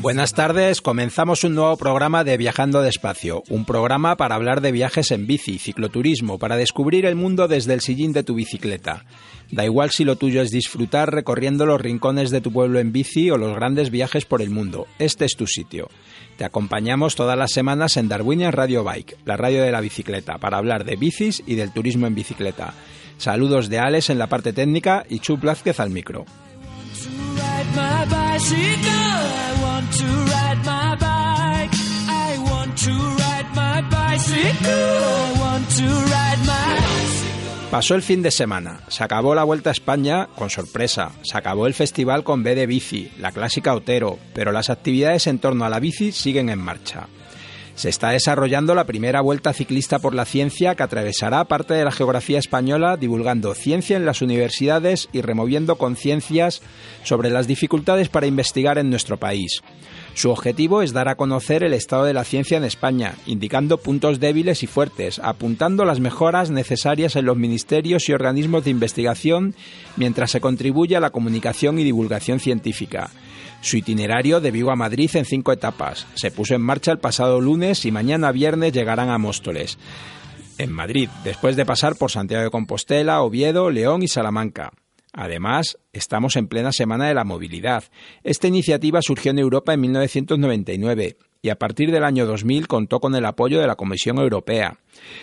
Buenas tardes, comenzamos un nuevo programa de Viajando Despacio, un programa para hablar de viajes en bici, cicloturismo, para descubrir el mundo desde el sillín de tu bicicleta. Da igual si lo tuyo es disfrutar recorriendo los rincones de tu pueblo en bici o los grandes viajes por el mundo, este es tu sitio. Te acompañamos todas las semanas en Darwinian Radio Bike, la radio de la bicicleta, para hablar de bicis y del turismo en bicicleta. Saludos de Alex en la parte técnica y Chup Blázquez al micro. My bicycle. I want to ride my bike. I want to ride my bicycle. I want to ride my Pasó el fin de semana, se acabó la Vuelta a España con sorpresa, se acabó el festival con B de bici, la clásica Otero, pero las actividades en torno a la bici siguen en marcha. Se está desarrollando la primera vuelta ciclista por la ciencia que atravesará parte de la geografía española divulgando ciencia en las universidades y removiendo conciencias sobre las dificultades para investigar en nuestro país. Su objetivo es dar a conocer el estado de la ciencia en España, indicando puntos débiles y fuertes, apuntando las mejoras necesarias en los ministerios y organismos de investigación mientras se contribuye a la comunicación y divulgación científica. Su itinerario de Vigo a Madrid en cinco etapas. Se puso en marcha el pasado lunes y mañana viernes llegarán a Móstoles, en Madrid, después de pasar por Santiago de Compostela, Oviedo, León y Salamanca. Además, estamos en plena Semana de la Movilidad. Esta iniciativa surgió en Europa en 1999 y a partir del año 2000 contó con el apoyo de la Comisión Europea.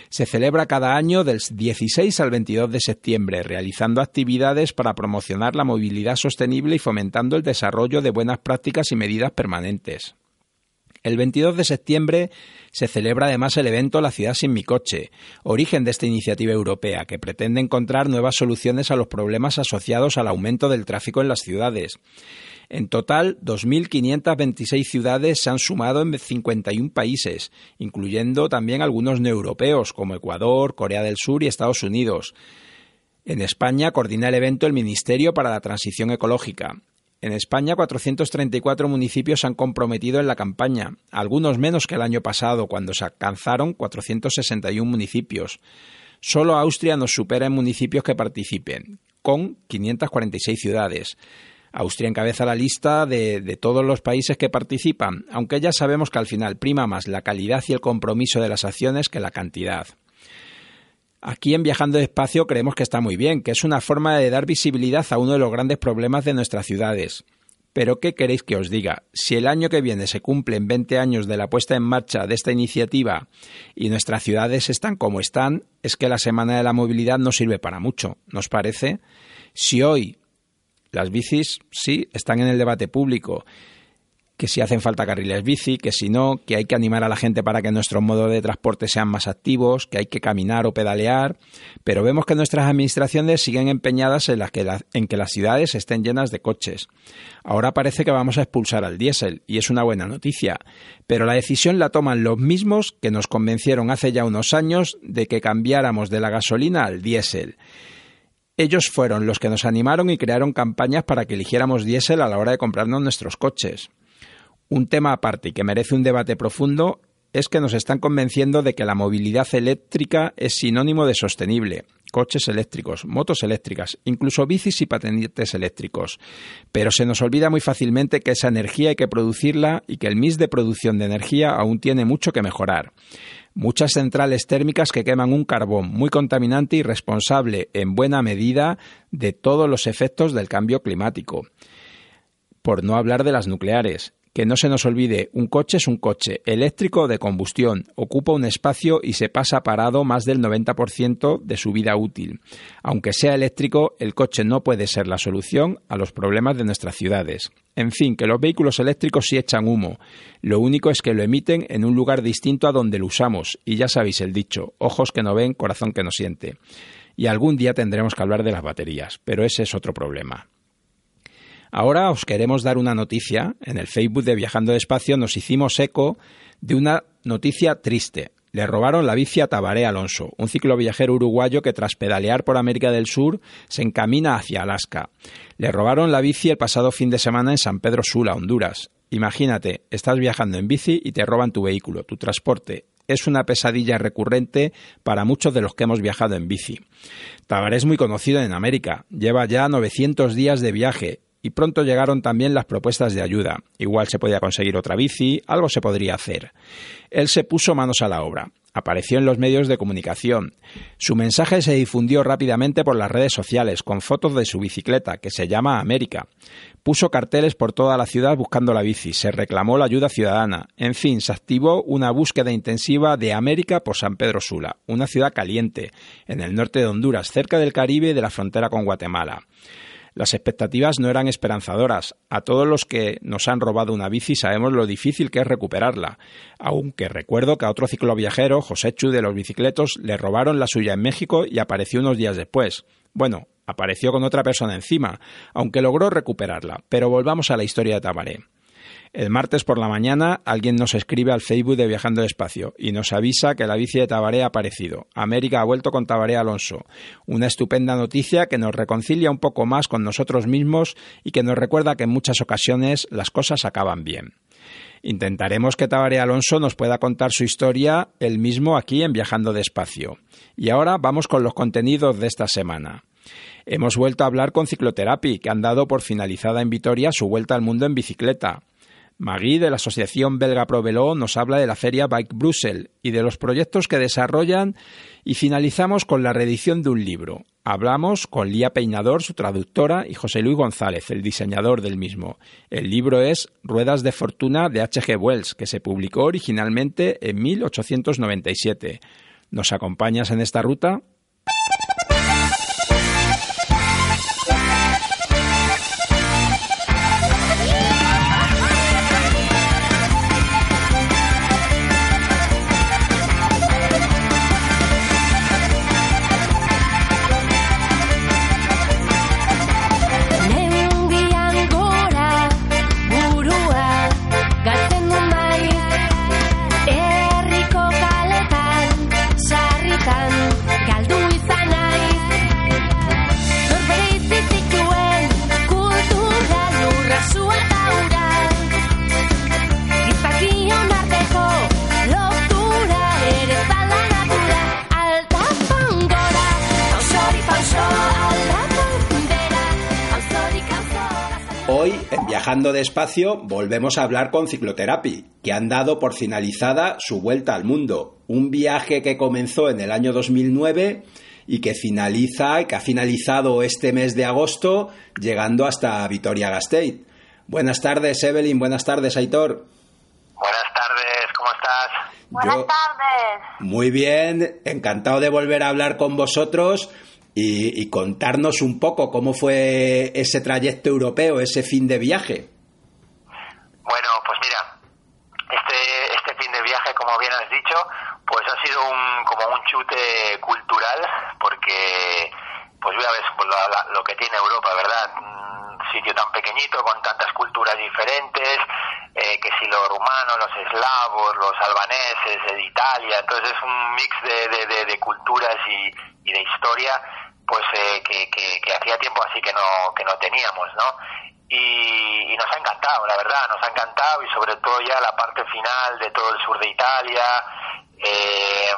Se celebra cada año del 16 al 22 de septiembre, realizando actividades para promocionar la movilidad sostenible y fomentando el desarrollo de buenas prácticas y medidas permanentes. El 22 de septiembre se celebra además el evento La ciudad sin mi coche, origen de esta iniciativa europea que pretende encontrar nuevas soluciones a los problemas asociados al aumento del tráfico en las ciudades. En total, 2.526 ciudades se han sumado en 51 países, incluyendo también algunos neoeuropeos como Ecuador, Corea del Sur y Estados Unidos. En España coordina el evento el Ministerio para la Transición Ecológica. En España, 434 municipios se han comprometido en la campaña, algunos menos que el año pasado, cuando se alcanzaron 461 municipios. Solo Austria nos supera en municipios que participen, con 546 ciudades. Austria encabeza la lista de, todos los países que participan, aunque ya sabemos que al final prima más la calidad y el compromiso de las acciones que la cantidad. Aquí en Viajando Despacio creemos que está muy bien, que es una forma de dar visibilidad a uno de los grandes problemas de nuestras ciudades. Pero ¿qué queréis que os diga? Si el año que viene se cumplen 20 años de la puesta en marcha de esta iniciativa y nuestras ciudades están como están, es que la Semana de la Movilidad no sirve para mucho, ¿nos parece? Si hoy las bicis sí están en el debate público, que si hacen falta carriles bici, que si no, que hay que animar a la gente para que nuestros modos de transporte sean más activos, que hay que caminar o pedalear, pero vemos que nuestras administraciones siguen empeñadas en, que, en que las ciudades estén llenas de coches. Ahora parece que vamos a expulsar al diésel, y es una buena noticia, pero la decisión la toman los mismos que nos convencieron hace ya unos años de que cambiáramos de la gasolina al diésel. Ellos fueron los que nos animaron y crearon campañas para que eligiéramos diésel a la hora de comprarnos nuestros coches. Un tema aparte y que merece un debate profundo es que nos están convenciendo de que la movilidad eléctrica es sinónimo de sostenible. Coches eléctricos, motos eléctricas, incluso bicis y patentes eléctricos. Pero se nos olvida muy fácilmente que esa energía hay que producirla y que el mix de producción de energía aún tiene mucho que mejorar muchas centrales térmicas que queman un carbón muy contaminante y responsable en buena medida de todos los efectos del cambio climático. Por no hablar de las nucleares, Que no se nos olvide, un coche es un coche, eléctrico de combustión, ocupa un espacio y se pasa parado más del 90% de su vida útil. Aunque sea eléctrico, el coche no puede ser la solución a los problemas de nuestras ciudades. En fin, que los vehículos eléctricos sí echan humo. Lo único es que lo emiten en un lugar distinto a donde lo usamos. Y ya sabéis el dicho, ojos que no ven, corazón que no siente. Y algún día tendremos que hablar de las baterías, pero ese es otro problema. Ahora os queremos dar una noticia. En el Facebook de Viajando Despacio nos hicimos eco de una noticia triste. Le robaron la bici a Tabaré Alonso, un cicloviajero uruguayo que tras pedalear por América del Sur se encamina hacia Alaska. Le robaron la bici el pasado fin de semana en San Pedro Sula, Honduras. Imagínate, estás viajando en bici y te roban tu vehículo, tu transporte. Es una pesadilla recurrente para muchos de los que hemos viajado en bici. Tabaré es muy conocido en América, lleva ya 900 días de viaje y pronto llegaron también las propuestas de ayuda. Igual se podía conseguir otra bici, algo se podría hacer. Él se puso manos a la obra. Apareció en los medios de comunicación. Su mensaje se difundió rápidamente por las redes sociales con fotos de su bicicleta, que se llama América. Puso carteles por toda la ciudad buscando la bici, se reclamó la ayuda ciudadana. En fin, se activó una búsqueda intensiva de América por San Pedro Sula, una ciudad caliente, en el norte de Honduras, cerca del Caribe y de la frontera con Guatemala. Las expectativas no eran esperanzadoras. A todos los que nos han robado una bici sabemos lo difícil que es recuperarla. Aunque recuerdo que a otro cicloviajero, José Chu de los bicicletos, le robaron la suya en México y apareció unos días después. Bueno, apareció con otra persona encima, aunque logró recuperarla. Pero volvamos a la historia de Tabaré. El martes por la mañana alguien nos escribe al Facebook de Viajando Despacio y nos avisa que la bici de Tabaré ha aparecido. América ha vuelto con Tabaré Alonso. Una estupenda noticia que nos reconcilia un poco más con nosotros mismos y que nos recuerda que en muchas ocasiones las cosas acaban bien. Intentaremos que Tabaré Alonso nos pueda contar su historia él mismo aquí en Viajando Despacio. Y ahora vamos con los contenidos de esta semana. Hemos vuelto a hablar con Ciclotherapy, que han dado por finalizada en Vitoria su vuelta al mundo en bicicleta. Magui de la Asociación Belga Provelo nos habla de la feria Bike Brussels y de los proyectos que desarrollan y finalizamos con la reedición de un libro. Hablamos con Lía Peinador, su traductora, y José Luis González, el diseñador del mismo. El libro es Ruedas de Fortuna de H.G. Wells, que se publicó originalmente en 1897. ¿Nos acompañas en esta ruta? Viajando despacio, volvemos a hablar con Ciclotherapy, que han dado por finalizada su vuelta al mundo. Un viaje que comenzó en el año 2009 y que finaliza, que ha finalizado este mes de agosto, llegando hasta Vitoria-Gasteiz. Buenas tardes, Evelyn. Buenas tardes, Aitor. Buenas tardes, ¿cómo estás? Buenas tardes. Muy bien, encantado de volver a hablar con vosotros y, contarnos un poco cómo fue ese trayecto europeo, ese fin de viaje. Bueno, pues mira, este, este fin de viaje, como bien has dicho, pues ha sido un, como un chute cultural, porque pues ya ves pues, lo, que tiene Europa, ¿verdad? Un sitio tan pequeñito, con tantas culturas diferentes, eh, que si los rumanos, los eslavos, los albaneses, de Italia, entonces es un mix de, de, culturas y, y de historia pues eh, que, que, hacía tiempo así que no, que no teníamos, ¿no? Y, nos ha encantado, la verdad, nos ha encantado y sobre todo ya la parte final de todo el sur de Italia eh,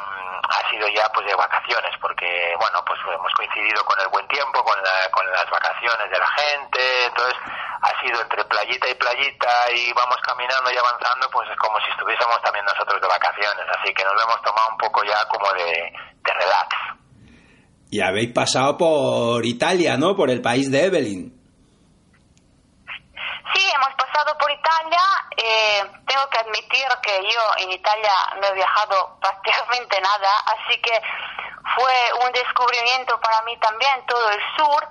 ha sido ya pues de vacaciones porque bueno pues hemos coincidido con el buen tiempo con, con las vacaciones de la gente entonces ha sido entre playita y playita y vamos caminando y avanzando pues es como si estuviésemos también nosotros de vacaciones así que nos lo hemos tomado un poco ya como de relax y habéis pasado por Italia, ¿no? Por el país de Evelyn. Sí, hemos pasado por Italia. Eh, tengo que admitir que yo en Italia no he viajado prácticamente nada, así que fue un descubrimiento para mí también todo el sur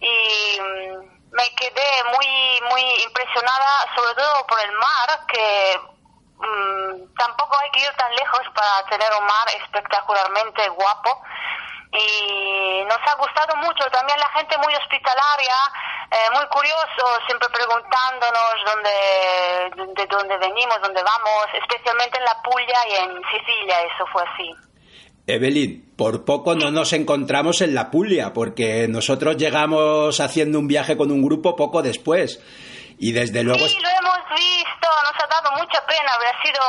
y mm, me quedé muy muy impresionada sobre todo por el mar que mm, tampoco hay que ir tan lejos para tener un mar espectacularmente guapo y nos ha gustado mucho también la gente muy hospitalaria eh, muy curioso siempre preguntándonos dónde de dónde venimos dónde vamos especialmente en la Puglia y en Sicilia eso fue así Evelyn, por poco no nos encontramos en la Puglia, porque nosotros llegamos haciendo un viaje con un grupo poco después. Y desde luego. Sí, lo hemos visto, nos ha dado mucha pena, habría sido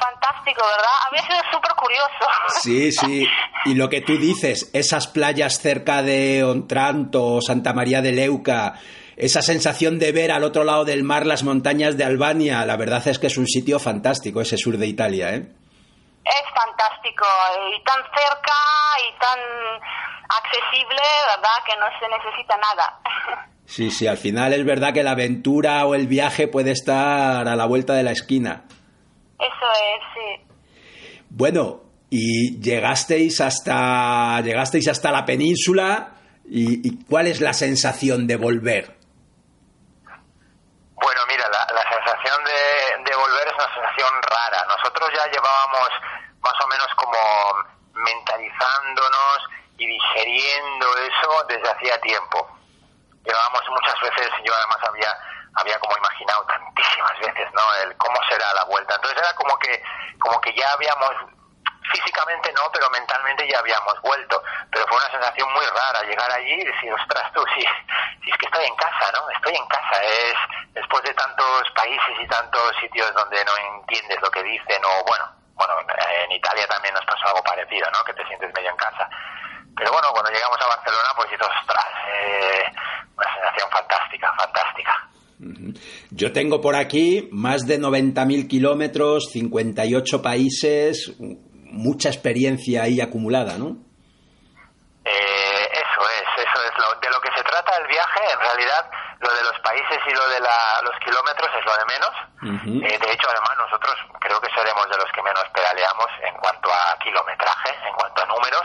fantástico, ¿verdad? Habría sido súper curioso. Sí, sí. Y lo que tú dices, esas playas cerca de Ontranto, Santa María de Leuca, esa sensación de ver al otro lado del mar las montañas de Albania, la verdad es que es un sitio fantástico ese sur de Italia, ¿eh? Es fantástico y tan cerca y tan accesible, ¿verdad? Que no se necesita nada. Sí, sí, al final es verdad que la aventura o el viaje puede estar a la vuelta de la esquina. Eso es, sí. Bueno, y llegasteis hasta llegasteis hasta la península y, cuál es la sensación de volver. Bueno, mira, la, sensación de, de, volver es una sensación rara. Nosotros ya llevábamos más o menos como mentalizándonos y digeriendo eso desde hacía tiempo llevábamos muchas veces, yo además había había como imaginado tantísimas veces, ¿no? El cómo será la vuelta. Entonces era como que como que ya habíamos físicamente no, pero mentalmente ya habíamos vuelto. Pero fue una sensación muy rara llegar allí y decir, ostras tú, si, si es que estoy en casa, ¿no? Estoy en casa. Es después de tantos países y tantos sitios donde no entiendes lo que dicen o bueno, bueno, en Italia también nos pasó algo parecido, ¿no? Que te sientes medio en casa. Pero bueno, cuando llegamos a Barcelona, pues dices, ostras, eh, una sensación fantástica, fantástica. Yo tengo por aquí más de 90.000 kilómetros, 58 países, mucha experiencia ahí acumulada, ¿no? Eh, eso es, eso es. Lo, de lo que se trata el viaje, en realidad, lo de los países y lo de los kilómetros es lo de menos. Eh, de hecho, además, nosotros creo que seremos de los que menos pedaleamos en cuanto a kilometraje, en cuanto a números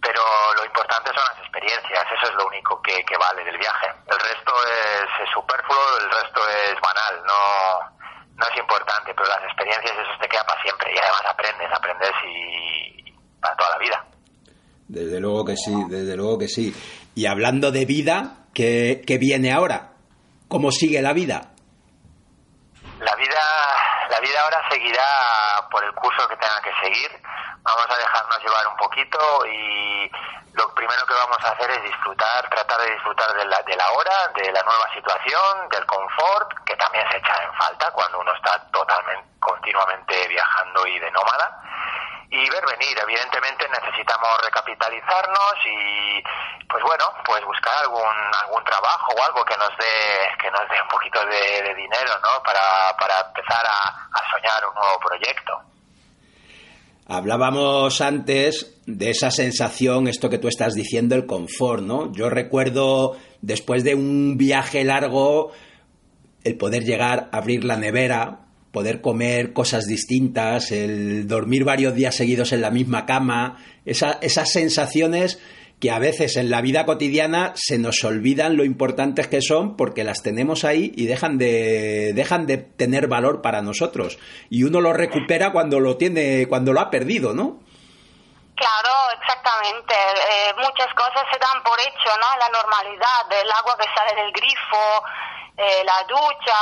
pero lo importante son las experiencias, eso es lo único que, vale del viaje. El resto es, superfluo, el resto es banal, no, no es importante, pero las experiencias eso te queda para siempre y además aprendes, aprendes y para toda la vida. Desde luego que sí, desde luego que sí. Y hablando de vida, ¿qué, qué viene ahora? ¿Cómo sigue la vida? La vida, la vida ahora seguirá por el curso que tenga que seguir vamos a dejarnos llevar un poquito y lo primero que vamos a hacer es disfrutar, tratar de disfrutar de la, de la hora, de la nueva situación, del confort, que también se echa en falta cuando uno está totalmente, continuamente viajando y de nómada. Y ver venir, evidentemente necesitamos recapitalizarnos y, pues bueno, pues buscar algún algún trabajo o algo que nos dé que nos dé un poquito de, dinero, ¿no? Para, para empezar a soñar un nuevo proyecto. Hablábamos antes de esa sensación, esto que tú estás diciendo, el confort, ¿no? Yo recuerdo después de un viaje largo, el poder llegar, a abrir la nevera, poder comer cosas distintas, el dormir varios días seguidos en la misma cama, esas sensaciones que a veces en la vida cotidiana se nos olvidan lo importantes que son porque las tenemos ahí y dejan de, dejan de tener valor para nosotros. Y uno lo recupera cuando lo tiene, cuando lo ha perdido, ¿no? Claro, exactamente. Eh, muchas cosas se dan por hecho, ¿no? La normalidad, el agua que sale del grifo, eh, la ducha,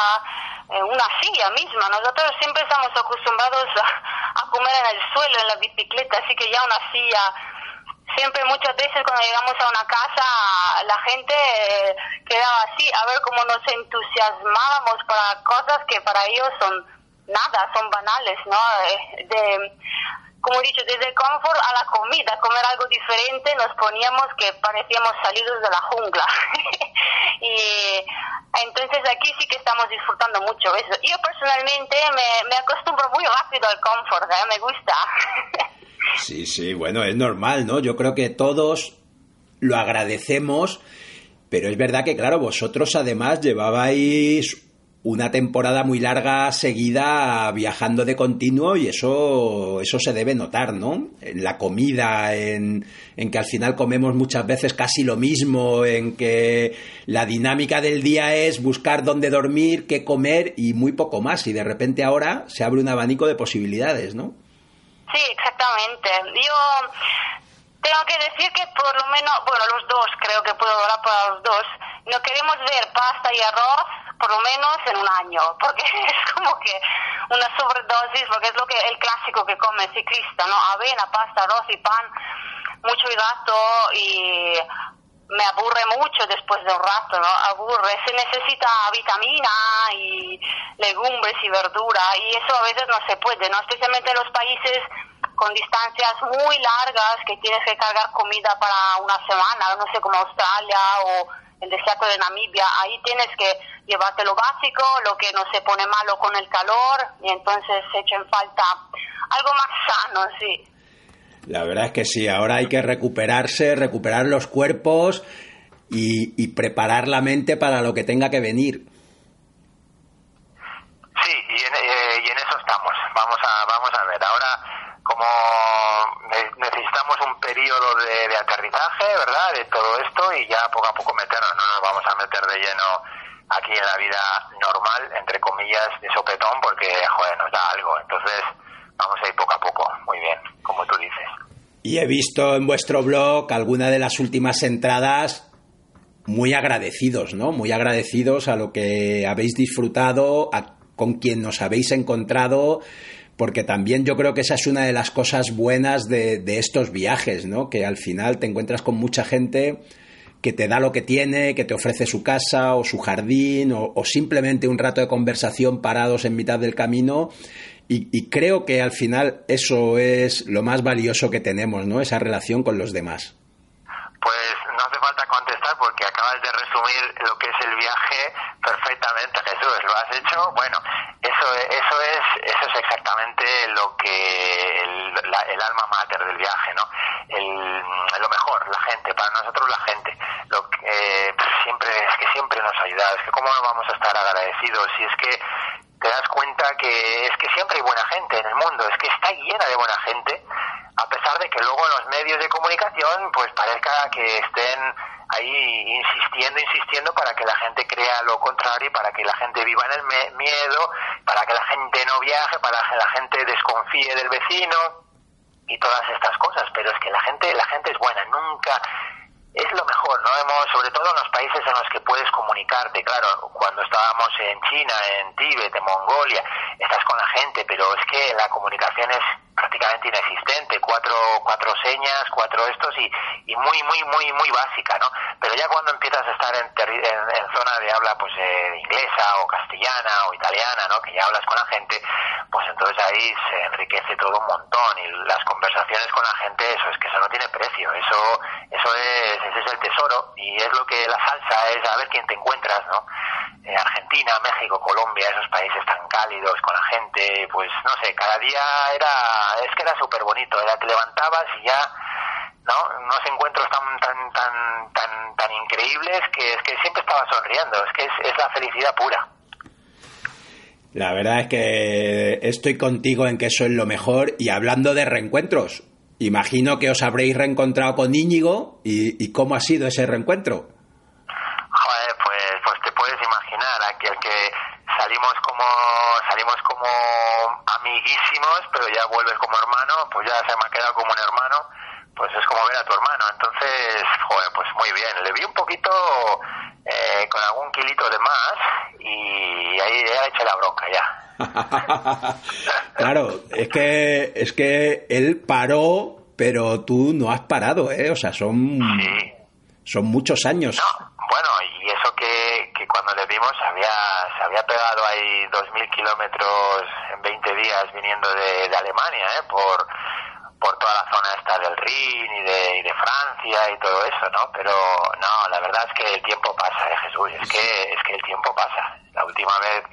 eh, una silla misma. Nosotros siempre estamos acostumbrados a, comer en el suelo, en la bicicleta, así que ya una silla siempre muchas veces cuando llegamos a una casa la gente eh, quedaba así a ver cómo nos entusiasmábamos para cosas que para ellos son nada, son banales, ¿no? Eh, de, como he dicho, desde el confort a la comida, comer algo diferente, nos poníamos que parecíamos salidos de la jungla. y entonces aquí sí que estamos disfrutando mucho eso. Yo personalmente me, me acostumbro muy rápido al confort, ¿eh? me gusta. Sí, sí, bueno, es normal, ¿no? Yo creo que todos lo agradecemos, pero es verdad que, claro, vosotros además llevabais una temporada muy larga seguida viajando de continuo y eso, eso se debe notar, ¿no? En la comida, en, en, que al final comemos muchas veces casi lo mismo, en que la dinámica del día es buscar dónde dormir, qué comer y muy poco más. Y de repente ahora se abre un abanico de posibilidades, ¿no? Sí, exactamente. Yo tengo que decir que por lo menos, bueno, los dos, creo que puedo hablar para los dos, no queremos ver pasta y arroz por lo menos en un año, porque es como que una sobredosis, porque es lo que el clásico que come el ciclista, ¿no? Avena, pasta, arroz y pan, mucho hidrato y me aburre mucho después de un rato, ¿no? Aburre, se necesita vitamina y legumbres y verdura y eso a veces no se puede, ¿no? Especialmente en los países con distancias muy largas que tienes que cargar comida para una semana, no sé, como Australia o el desierto de Namibia, ahí tienes que llevarte lo básico, lo que no se pone malo con el calor, y entonces se echa en falta algo más sano, sí. La verdad es que sí, ahora hay que recuperarse, recuperar los cuerpos y, preparar la mente para lo que tenga que venir. Sí, y en, eh, y en eso estamos. Vamos a, vamos a ver. Ahora, como necesitamos un periodo de, aterrizaje, ¿verdad? De todo esto y ya poco a poco meternos, no nos vamos a meter de lleno aquí en la vida normal, entre comillas, de sopetón, porque, joder, nos da algo. Entonces, vamos a ir poco a poco, muy bien, como tú dices. Y he visto en vuestro blog alguna de las últimas entradas muy agradecidos, ¿no? Muy agradecidos a lo que habéis disfrutado, a, con quien nos habéis encontrado porque también yo creo que esa es una de las cosas buenas de, estos viajes, ¿no? Que al final te encuentras con mucha gente que te da lo que tiene, que te ofrece su casa o su jardín o, simplemente un rato de conversación parados en mitad del camino y, y, creo que al final eso es lo más valioso que tenemos, ¿no? Esa relación con los demás. Falta contestar porque acabas de resumir lo que es el viaje perfectamente, Jesús. Lo has hecho, bueno, eso, eso es, eso es exactamente lo que el, el alma mater del viaje, ¿no? El, lo mejor, la gente, para nosotros la gente. Lo que eh, siempre es que siempre nos ayuda. Es que cómo no vamos a estar agradecidos si es que te das cuenta que es que siempre hay buena gente en el mundo, es que está llena de buena gente, a pesar de que luego los medios de comunicación pues parezca que estén ahí insistiendo, insistiendo para que la gente crea lo contrario, para que la gente viva en el miedo, para que la gente no viaje, para que la gente desconfíe del vecino y todas estas cosas, pero es que la gente, la gente es buena, nunca es lo mejor, ¿no? Hemos, sobre todo en los países en los que puedes comunicarte, claro, cuando estábamos en China, en Tíbet, en Mongolia, estás con la gente, pero es que la comunicación es prácticamente inexistente, cuatro, cuatro señas, cuatro estos y, y muy, muy, muy, muy básica, ¿no? Pero ya cuando empiezas a estar en, en, zona de habla, pues, eh, inglesa o castellana o italiana, ¿no? Que ya hablas con la gente, pues entonces ahí se enriquece todo un montón y las conversaciones con la gente, eso es que eso no tiene precio, eso, eso es ese es el tesoro y es lo que la salsa es a ver quién te encuentras, ¿no? Eh, Argentina, México, Colombia, esos países tan cálidos con la gente, pues no sé, cada día era, es que era súper bonito, era te levantabas y ya, ¿no? Unos encuentros tan, tan, tan, tan, tan increíbles que es que siempre estaba sonriendo, es que es, es la felicidad pura. La verdad es que estoy contigo en que eso es lo mejor y hablando de reencuentros, Imagino que os habréis reencontrado con Íñigo y, cómo ha sido ese reencuentro. Joder, pues, pues te puedes imaginar, aquel que salimos como salimos como amiguísimos, pero ya vuelves como hermano, pues ya se me ha quedado como un hermano, pues es como ver a tu hermano. Entonces, joder, pues muy bien. Le vi un poquito eh, con algún kilito de más y ahí ya he hecho la bronca ya. claro, es que, es que él paró, pero tú no has parado, ¿eh? O sea, son, son muchos años. Y eso que, que cuando le vimos había, se había pegado ahí 2.000 kilómetros en 20 días viniendo de, de Alemania, ¿eh? Por, por toda la zona esta del Rin y de, y de Francia y todo eso, ¿no? Pero no, la verdad es que el tiempo pasa, ¿eh, Jesús? Es que, es que el tiempo pasa. La última vez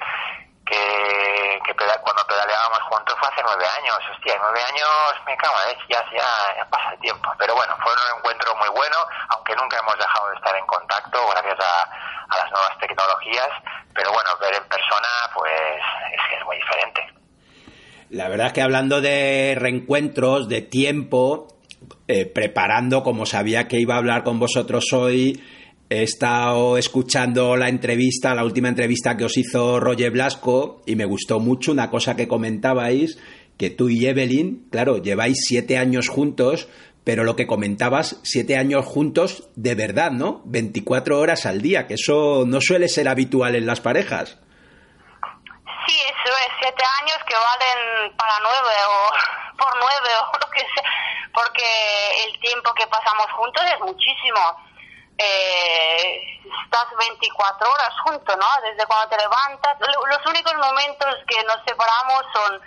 que, que cuando pedaleábamos juntos fue hace nueve años. Hostia, nueve años, me cago en ya, ya, pasa el tiempo. Pero bueno, fue un encuentro muy bueno, aunque nunca hemos dejado de estar en contacto gracias a, a las nuevas tecnologías. Pero bueno, ver en persona, pues es que es muy diferente. La verdad es que hablando de reencuentros, de tiempo, eh, preparando como sabía que iba a hablar con vosotros hoy, he estado escuchando la entrevista, la última entrevista que os hizo Roger Blasco y me gustó mucho una cosa que comentabais, que tú y Evelyn, claro, lleváis siete años juntos, pero lo que comentabas, siete años juntos de verdad, ¿no? 24 horas al día, que eso no suele ser habitual en las parejas. Sí, eso es, siete años que valen para nueve o por nueve o lo que sea, porque el tiempo que pasamos juntos es muchísimo eh, estás 24 horas juntos, ¿no? Desde cuando te levantas. Los únicos momentos que nos separamos son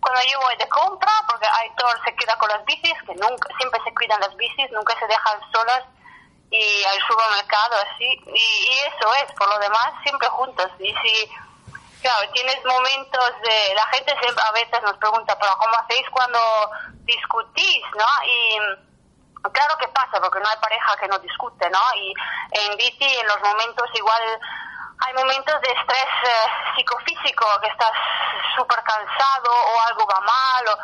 cuando yo voy de compra, porque Aitor se queda con las bicis, que nunca, siempre se cuidan las bicis, nunca se dejan solas, y al supermercado, así. Y, y eso es, por lo demás, siempre juntos. Y si, claro, tienes momentos de. La gente siempre a veces nos pregunta, pero ¿cómo hacéis cuando discutís, no? Y Claro que pasa, porque no hay pareja que no discute, ¿no? Y en bici, en los momentos igual, hay momentos de estrés eh, psicofísico, que estás súper cansado o algo va mal,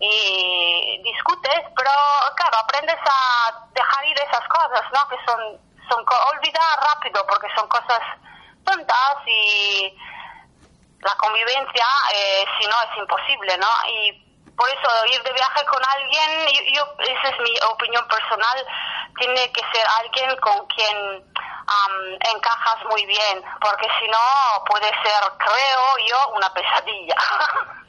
y discutes, pero claro, aprendes a dejar ir esas cosas, ¿no? Que son, son olvidar rápido, porque son cosas tontas y la convivencia, eh, si no, es imposible, ¿no? Y por eso ir de viaje con alguien, yo, esa es mi opinión personal, tiene que ser alguien con quien encajas muy bien, porque si no puede ser, creo yo, una pesadilla.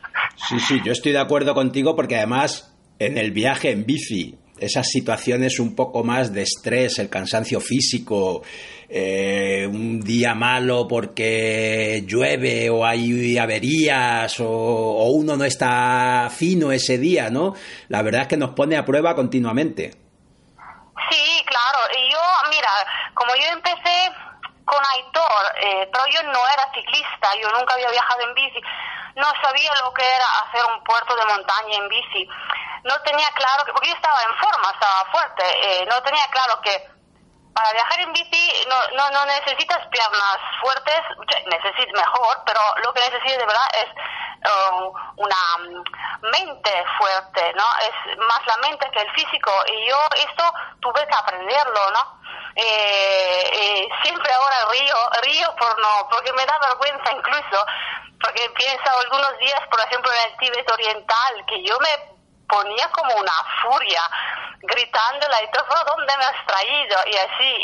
Sí, sí, yo estoy de acuerdo contigo porque además en el viaje en bici, esas situaciones un poco más de estrés, el cansancio físico, eh, un día malo porque llueve o hay averías o, uno no está fino ese día, ¿no? La verdad es que nos pone a prueba continuamente. Sí, claro. Y yo, mira, como yo empecé con Aitor, eh, pero yo no era ciclista, yo nunca había viajado en bici, no sabía lo que era hacer un puerto de montaña en bici. No tenía claro, que, porque yo estaba en forma, estaba fuerte, eh, no tenía claro que para viajar en bici no, no, no necesitas piernas fuertes, necesitas mejor, pero lo que necesitas de verdad es um, una mente fuerte, ¿no? Es más la mente que el físico. Y yo esto tuve que aprenderlo, ¿no? Eh, eh, siempre ahora río, río por no, porque me da vergüenza incluso, porque pienso algunos días, por ejemplo, en el Tíbet oriental, que yo me ponía como una furia, gritándole y todo, ¿dónde me has traído? Y así,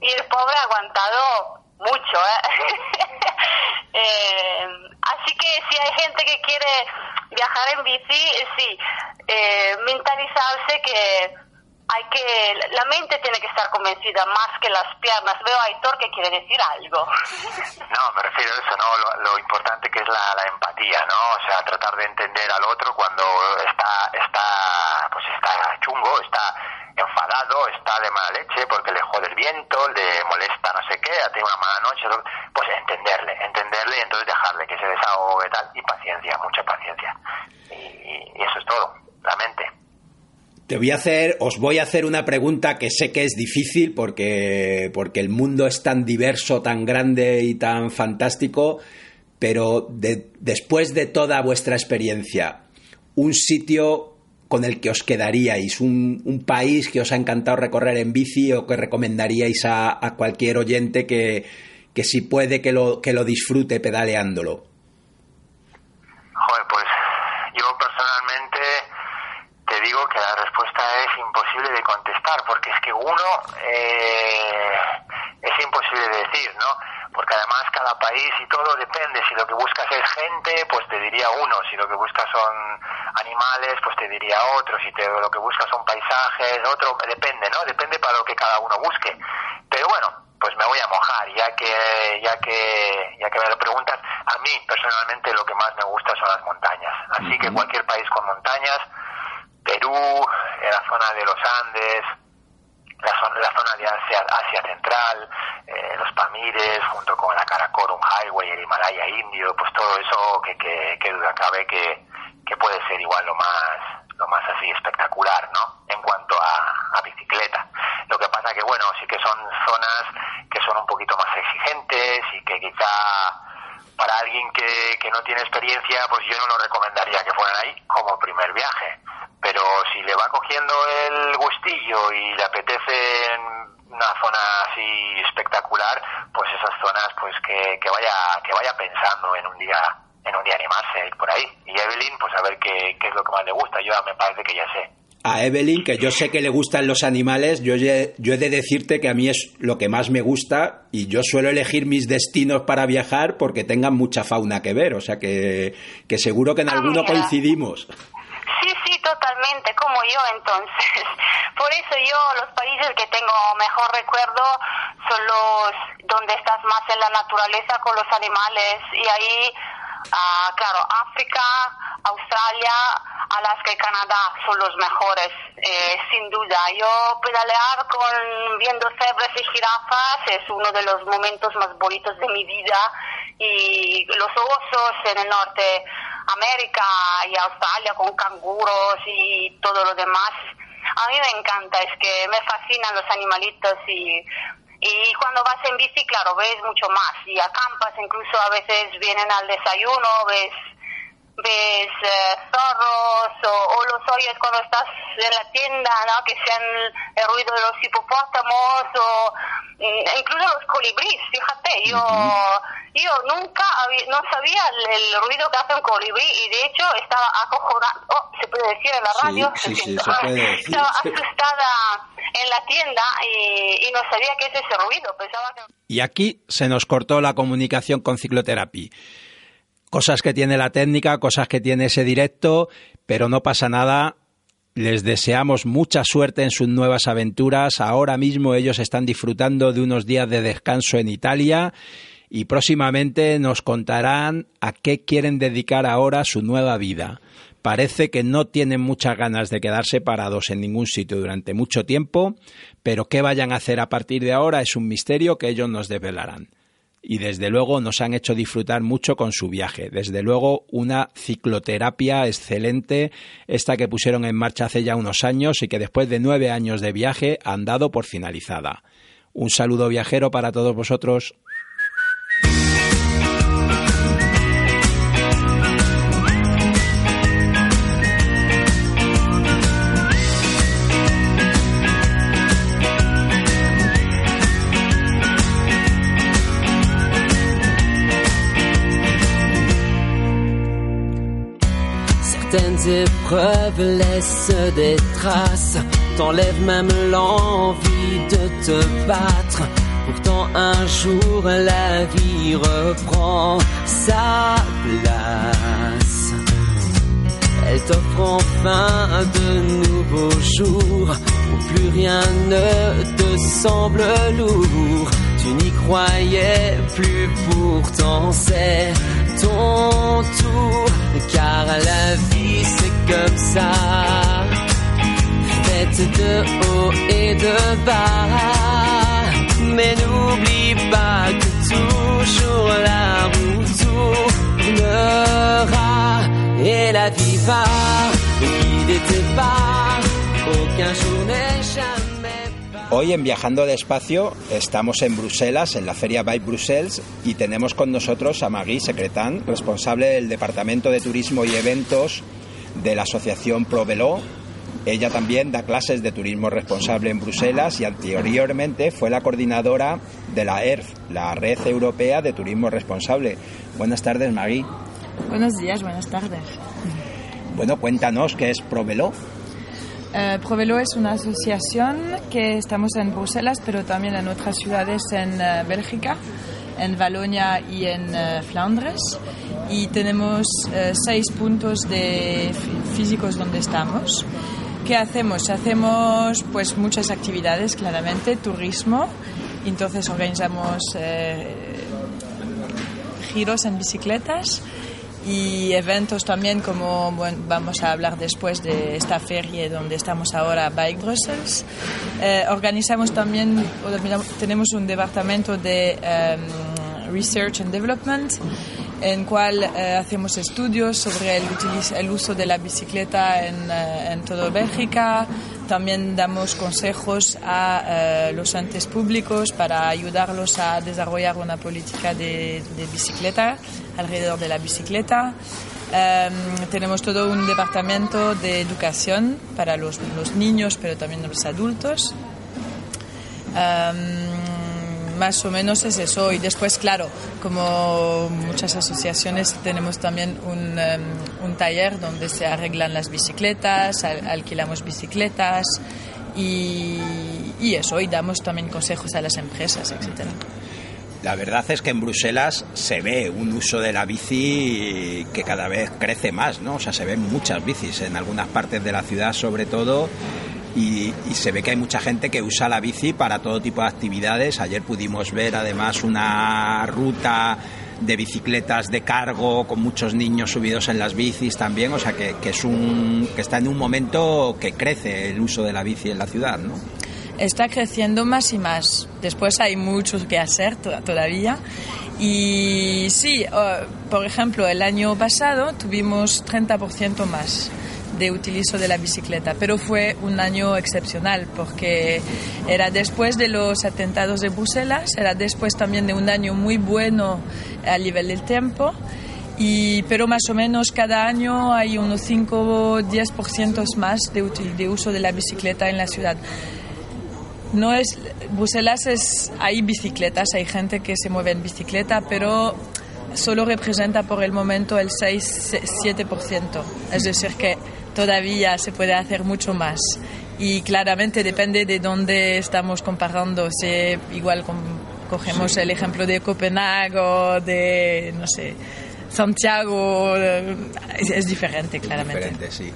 y, el pobre ha aguantado mucho, ¿eh? ¿eh? así que si hay gente que quiere viajar en bici, sí, eh, mentalizarse que hay que la mente tiene que estar convencida más que las piernas. Veo a Aitor que quiere decir algo. No, me refiero a eso, ¿no? Lo, importante que es la, la, empatía, ¿no? O sea, tratar de entender al otro cuando está, está, pues está chungo, está enfadado, está de mala leche porque le jode el viento, le molesta no sé qué, ha tenido una mala noche, pues entenderle, entenderle y entonces dejarle que se desahogue tal, y paciencia, mucha paciencia. y eso es todo, la mente. Te voy a hacer, os voy a hacer una pregunta que sé que es difícil porque, porque el mundo es tan diverso, tan grande y tan fantástico, pero después de toda vuestra experiencia, un sitio con el que os quedaríais, un, país que os ha encantado recorrer en bici o que recomendaríais a, a cualquier oyente que, que, si puede que lo, que lo disfrute pedaleándolo. Joder, pues yo personalmente te digo que la respuesta es imposible de contestar, porque es que uno eh, es imposible de decir, ¿no? Porque además cada país y todo depende. Si lo que buscas es gente, pues te diría uno. Si lo que buscas son animales, pues te diría otro. Si te, lo que buscas son paisajes, otro. Depende, ¿no? Depende para lo que cada uno busque. Pero bueno, pues me voy a mojar, ya que, ya que, ya que me lo preguntas. A mí personalmente lo que más me gusta son las montañas. Así que cualquier país con montañas Perú, la zona de los Andes, la, zona de Asia, Asia Central, eh, los Pamires, junto con la Karakorum Highway, el Himalaya Indio, pues todo eso que, que, duda cabe que, que puede ser igual lo más lo más así espectacular, ¿no? En cuanto a, a bicicleta. Lo que pasa que, bueno, sí que son zonas que son un poquito más exigentes y que quizá para alguien que, que no tiene experiencia, pues yo no lo recomendaría que fueran ahí como primer viaje. Si le va cogiendo el gustillo y le apetece en una zona así espectacular, pues esas zonas, pues que, que vaya que vaya pensando en un día en un día animarse a ir por ahí. Y Evelyn, pues a ver qué, qué es lo que más le gusta. Yo me parece que ya sé a Evelyn, que yo sé que le gustan los animales, yo, yo, he de decirte que a mí es lo que más me gusta y yo suelo elegir mis destinos para viajar porque tengan mucha fauna que ver, o sea que, que seguro que en alguno coincidimos. Totalmente, como yo entonces. Por eso yo los países que tengo mejor recuerdo son los donde estás más en la naturaleza con los animales y ahí, ah, claro, África, Australia, Alaska y Canadá son los mejores, eh, sin duda. Yo pedalear con viendo cebras y jirafas es uno de los momentos más bonitos de mi vida y los osos en el norte América y Australia con canguros y todo lo demás. A mí me encanta, es que me fascinan los animalitos y y cuando vas en bici, claro, ves mucho más y acampas, incluso a veces vienen al desayuno, ves ves eh, zorros o, los oyes cuando estás en la tienda, ¿no? que sean el ruido de los hipopótamos o mm, incluso los colibríes, fíjate, yo yo nunca no sabía el, ruido que hace un colibrí y de hecho estaba acojonada, oh, se puede decir en la radio, sí, estaba asustada en la tienda y, y, no sabía qué es ese ruido, pensaba que... Y aquí se nos cortó la comunicación con cicloterapia cosas que tiene la técnica, cosas que tiene ese directo, pero no pasa nada. Les deseamos mucha suerte en sus nuevas aventuras. Ahora mismo ellos están disfrutando de unos días de descanso en Italia y próximamente nos contarán a qué quieren dedicar ahora su nueva vida. Parece que no tienen muchas ganas de quedarse parados en ningún sitio durante mucho tiempo, pero qué vayan a hacer a partir de ahora es un misterio que ellos nos desvelarán y desde luego nos han hecho disfrutar mucho con su viaje. Desde luego una cicloterapia excelente, esta que pusieron en marcha hace ya unos años y que después de nueve años de viaje han dado por finalizada. Un saludo viajero para todos vosotros. Certaines épreuves laissent des traces, t'enlèvent même l'envie de te battre. Pourtant un jour la vie reprend sa place. Elle t'offre enfin de nouveaux jours où plus rien ne te semble lourd. Tu n'y croyais plus, pourtant c'est ton tour, car la vie c'est comme ça, faite de haut et de bas. Mais n'oublie pas que toujours la roue tournera et la vie va guider tes pas. Aucun jour n'est jamais. Hoy en Viajando Despacio estamos en Bruselas, en la feria By Brussels, y tenemos con nosotros a Magui Secretán, responsable del Departamento de Turismo y Eventos de la Asociación Provelo. Ella también da clases de turismo responsable en Bruselas y anteriormente fue la coordinadora de la ERF, la Red Europea de Turismo Responsable. Buenas tardes, Magui. Buenos días, buenas tardes. Bueno, cuéntanos qué es Provelo. Eh, Provelo es una asociación que estamos en Bruselas, pero también en otras ciudades en eh, Bélgica, en Valonia y en eh, Flandres. Y tenemos seis puntos de físicos donde estamos. ¿Qué hacemos? Hacemos pues muchas actividades, claramente, turismo. Entonces organizamos giros en bicicletas y eventos también como bueno, vamos a hablar después de esta feria donde estamos ahora, Bike Brussels. Eh, organizamos también, tenemos un departamento de em, Research and Development en cual eh, hacemos estudios sobre el, el, uso de la bicicleta en, eh, en toda Bélgica. También damos consejos a eh, los entes públicos para ayudarlos a desarrollar una política de, bicicleta alrededor de la bicicleta. Em, tenemos todo un departamento de educación para los, niños, pero también los adultos. Um, más o menos es eso. Y después, claro, como muchas asociaciones, tenemos también un, em, un taller donde se arreglan las bicicletas, alquilamos bicicletas y, y, eso, y damos también consejos a las empresas, etcétera. La verdad es que en Bruselas se ve un uso de la bici que cada vez crece más, ¿no? O sea, se ven muchas bicis en algunas partes de la ciudad, sobre todo y, se ve que hay mucha gente que usa la bici para todo tipo de actividades. Ayer pudimos ver además una ruta de bicicletas de cargo con muchos niños subidos en las bicis también, o sea que, es un que está en un momento que crece el uso de la bici en la ciudad, ¿no? Está creciendo más y más. Después hay mucho que hacer todavía. Y sí, por ejemplo, el año pasado tuvimos 30% más de utilizo de la bicicleta, pero fue un año excepcional porque era después de los atentados de Bruselas, era después también de un año muy bueno a nivel del tiempo. Y, pero más o menos cada año hay unos 5 o 10% más de, de uso de la bicicleta en la ciudad. No es, Bruselas es, hay bicicletas, hay gente que se mueve en bicicleta, pero solo representa por el momento el 6-7%. Es decir, que todavía se puede hacer mucho más. Y claramente depende de dónde estamos comparando. Si igual cogemos el ejemplo de Copenhague o de, no sé, Santiago, es, diferente, claramente. Diferente, sí.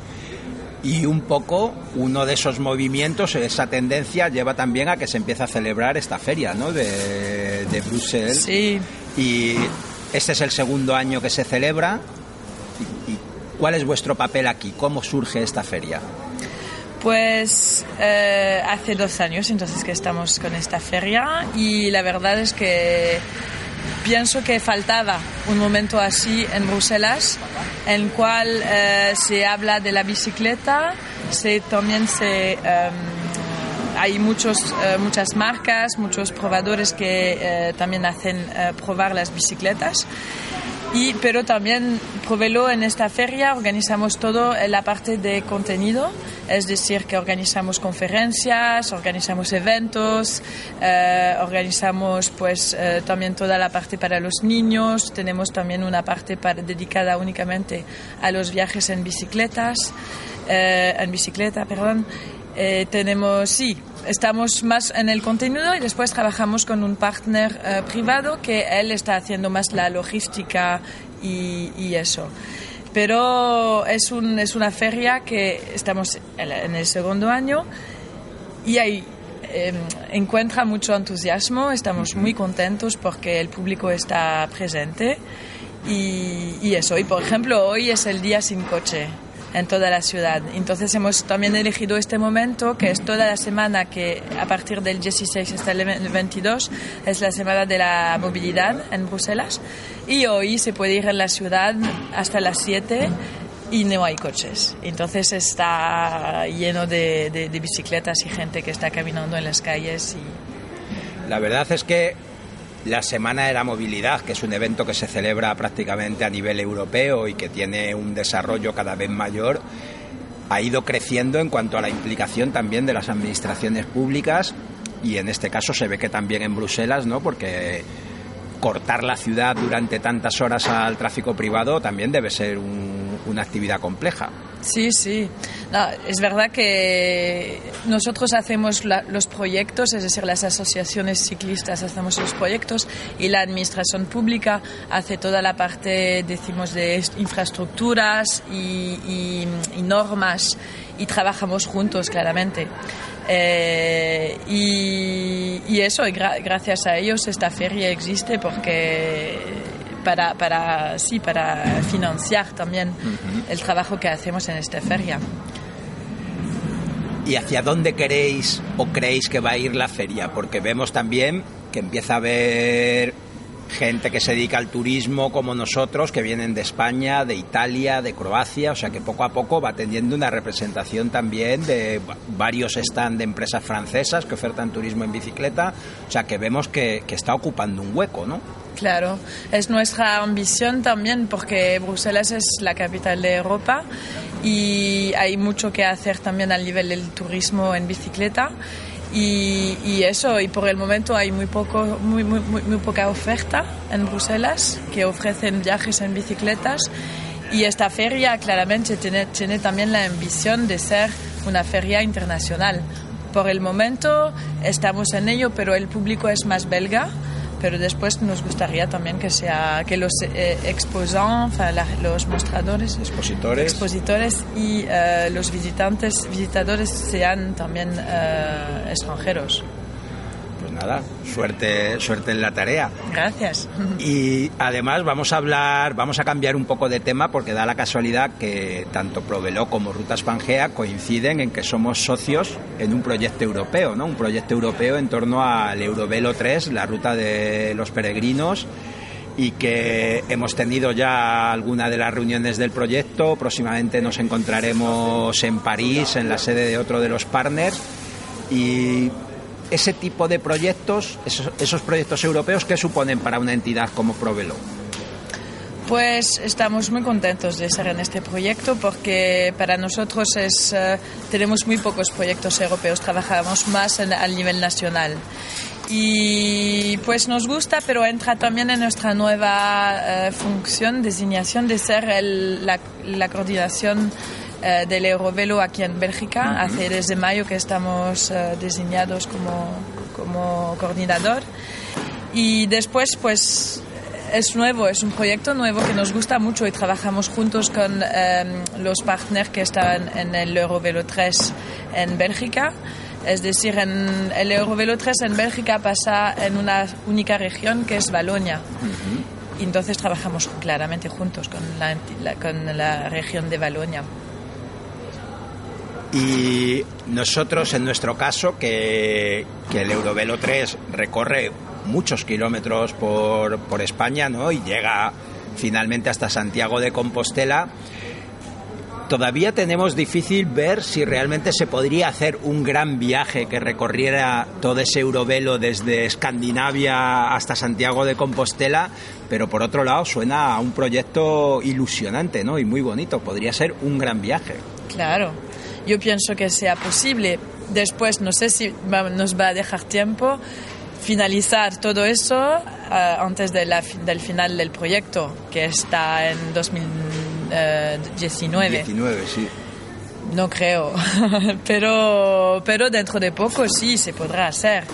Y un poco uno de esos movimientos, esa tendencia, lleva también a que se empiece a celebrar esta feria ¿no? de, de Bruselas. Sí. Y este es el segundo año que se celebra. ¿Cuál es vuestro papel aquí? ¿Cómo surge esta feria? Pues eh, hace dos años entonces que estamos con esta feria y la verdad es que pienso que faltaba un momento así en Bruselas en el cual eh, se habla de la bicicleta, se, también se... Em, hay muchos, eh, muchas marcas, muchos probadores que también hacen probar las bicicletas y, pero también Provelo en esta feria organizamos todo en la parte de contenido, es decir, que organizamos conferencias, organizamos eventos, eh, organizamos pues eh, también toda la parte para los niños, tenemos también una parte para, dedicada únicamente a los viajes en bicicletas, eh, en bicicleta, perdón. tenemos, sí, estamos más en el contenido y después trabajamos con un partner eh, privado que él está haciendo más la logística y, eso. Pero es, un, es una feria que estamos en el segundo año y hay, em, encuentra mucho entusiasmo, estamos muy contentos porque el público está presente y, y eso. Y por ejemplo, hoy es el día sin coche en toda la ciudad. Entonces hemos también elegido este momento, que es toda la semana, que a partir del 16 hasta el 22 es la semana de la movilidad en Bruselas. Y hoy se puede ir en la ciudad hasta las 7 y no hay coches. Entonces está lleno de, de, bicicletas y gente que está caminando en las calles. Y... La verdad es que la Semana de la Movilidad, que es un evento que se celebra prácticamente a nivel europeo y que tiene un desarrollo cada vez mayor, ha ido creciendo en cuanto a la implicación también de las administraciones públicas y en este caso se ve que también en Bruselas, ¿no? Porque cortar la ciudad durante tantas horas al tráfico privado también debe ser una actividad compleja. Sí, sí. es verdad que nosotros hacemos los proyectos, es decir, las asociaciones ciclistas hacemos los proyectos y la administración pública hace toda la parte, decimos, de infraestructuras y, normas y trabajamos juntos, claramente. Eh, y, eso, y gracias a ellos esta feria existe porque para, para, sí, para financiar también el trabajo que hacemos en esta feria. ¿Y hacia dónde queréis o creéis que va a ir la feria? Porque vemos también que empieza a haber gente que se dedica al turismo como nosotros, que vienen de España, de Italia, de Croacia, o sea que poco a poco va teniendo una representación también de varios stands de empresas francesas que ofertan turismo en bicicleta, o sea que vemos que, que está ocupando un hueco, ¿no? Claro, es nuestra ambición también porque Bruselas es la capital de Europa y hay mucho que hacer también al nivel del turismo en bicicleta y, eso, y por el momento hay muy, poco, muy, muy, muy, poca oferta en Bruselas que ofrecen viajes en bicicletas. Y esta feria claramente tiene, tiene también la ambición de ser una feria internacional. Por el momento estamos en ello, pero el público es más belga pero después nos gustaría también que sea que los eh, exposants, los mostradores, expositores, expositores y eh, los visitantes, visitadores sean también eh, extranjeros nada, suerte, suerte en la tarea. Gracias. Y además vamos a hablar, vamos a cambiar un poco de tema porque da la casualidad que tanto Proveló como Rutas Pangea coinciden en que somos socios en un proyecto europeo, ¿no? Un proyecto europeo en torno al Eurovelo 3, la ruta de los peregrinos y que hemos tenido ya alguna de las reuniones del proyecto. Próximamente nos encontraremos en París, en la sede de otro de los partners. Y ese tipo de proyectos, esos, proyectos europeos, ¿qué suponen para una entidad como Provelo? Pues estamos muy contentos de estar en este proyecto porque para nosotros es, eh, tenemos muy pocos proyectos europeos, trabajamos más al nivel nacional. Y pues nos gusta, pero entra también en nuestra nueva eh, función, designación de ser la, la coordinación eh, del Eurovelo aquí en Bélgica. Hace desde mayo que estamos eh, designados como, como coordinador. Y después, pues es nuevo, es un proyecto nuevo que nos gusta mucho y trabajamos juntos con em, los partners que están en el Eurovelo 3 en Bélgica. Es decir, en el Eurovelo 3 en Bélgica pasa en una única región que es Valonia. Y entonces trabajamos claramente juntos con la, con la región de Valonia. Y nosotros, en nuestro caso, que, el Eurovelo 3 recorre muchos kilómetros por, por España ¿no? y llega finalmente hasta Santiago de Compostela, todavía tenemos difícil ver si realmente se podría hacer un gran viaje que recorriera todo ese Eurovelo desde Escandinavia hasta Santiago de Compostela, pero por otro lado suena a un proyecto ilusionante ¿no? y muy bonito, podría ser un gran viaje. Claro, yo pienso que sea posible. Después, no sé si nos va a dejar tiempo finalizar todo eso eh, antes de la, del final del proyecto, que está en 2019. 19, sí. No creo, pero, pero dentro de poco sí se podrá hacer.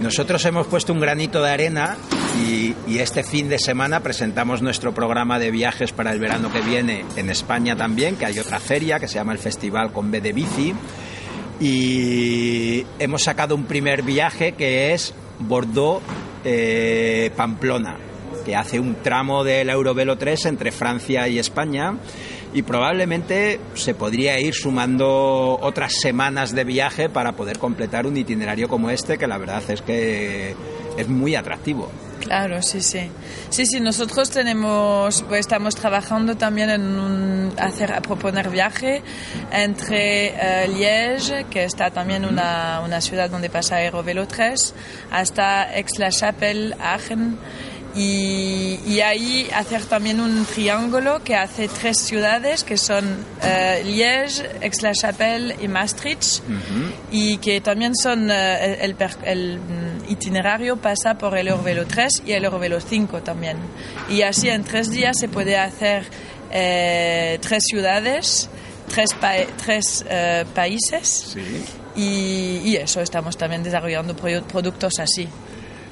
Nosotros hemos puesto un granito de arena y, este fin de semana presentamos nuestro programa de viajes para el verano que viene en España también, que hay otra feria que se llama el Festival con B de Bici. Y hemos sacado un primer viaje que es Bordeaux-Pamplona, eh, que hace un tramo del Eurovelo 3 entre Francia y España y probablemente se podría ir sumando otras semanas de viaje para poder completar un itinerario como este que la verdad es que es muy atractivo. Claro, sí, sí. Sí, sí, nosotros tenemos, pues estamos trabajando también en hacer, a proponer viaje entre uh, Liège, que está también una, una ciudad donde pasa Aerovelo 3, hasta Aix-la-Chapelle, Aachen. Y, ahí hacer también un triángulo que hace tres ciudades que son uh, Liège, Aix-la-Chapelle y Maastricht. Y que también son eh, el, el, itinerario pasa por el Eurovelo 3 y el Eurovelo 5 también. Y así en tres días se puede hacer eh, tres ciudades tres, tres países. Y, y, eso estamos también desarrollando productos así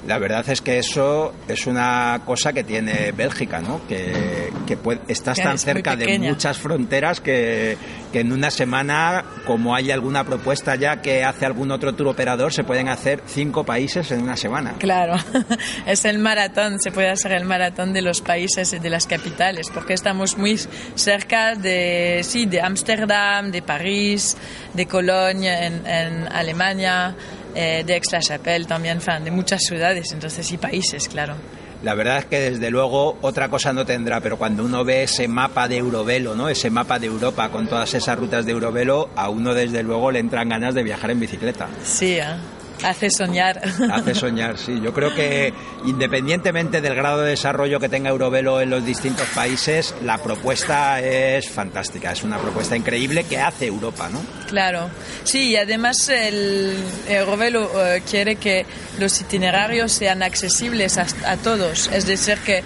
La verdad es que eso es una cosa que tiene Bélgica, ¿no? Que, que puede- estás Que tan es cerca de muchas fronteras que, que en una semana, como hay alguna propuesta ya que hace algún otro tour operador, se pueden hacer cinco países en una semana. Claro, es el maratón, se puede hacer el maratón de los países y de las capitales, porque estamos muy cerca de, sí, de Ámsterdam, de París, de Colonia en, en Alemania, eh, de Aix-la-Chapelle también, fan, de muchas ciudades, entonces y países, claro. La verdad es que desde luego otra cosa no tendrá, pero cuando uno ve ese mapa de Eurovelo, ¿no? Ese mapa de Europa con todas esas rutas de Eurovelo, a uno desde luego le entran ganas de viajar en bicicleta. Sí, ¿eh? Hace soñar. Hace soñar, sí. Yo creo que independientemente del grado de desarrollo que tenga Eurovelo en los distintos países, la propuesta es fantástica, es una propuesta increíble que hace Europa, ¿no? Claro, sí, y además el Eurovelo eh, quiere que los itinerarios sean accesibles a, a todos, es decir, que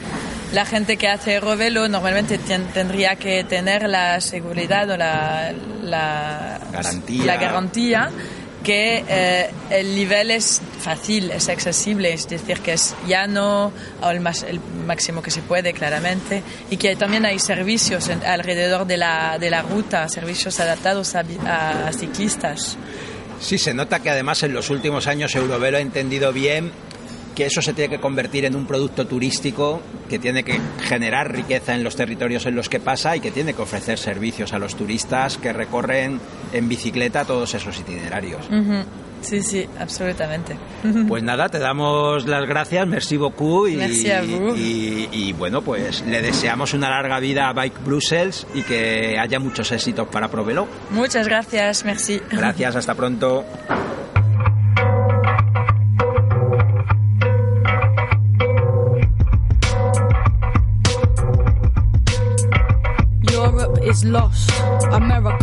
la gente que hace Eurovelo normalmente tendría que tener la seguridad o la, la Garantía. la garantía que eh, el nivel es fácil, es accesible, es decir, que es llano al más, el máximo que se puede, claramente, y que también hay servicios en- alrededor de la, de la ruta, servicios adaptados a, a- a ciclistas. Sí, se nota que además en los últimos años Eurovelo ha entendido bien que eso se tiene que convertir en un producto turístico que tiene que generar riqueza en los territorios en los que pasa y que tiene que ofrecer servicios a los turistas que recorren en bicicleta todos esos itinerarios. Sí, sí, absolutamente. Pues nada, te damos las gracias, merci beaucoup y, Merci a vous. y, y, bueno, pues le deseamos una larga vida a Bike Brussels y que haya muchos éxitos para Provelo. Muchas gracias, merci. Gracias, hasta pronto. Lost. America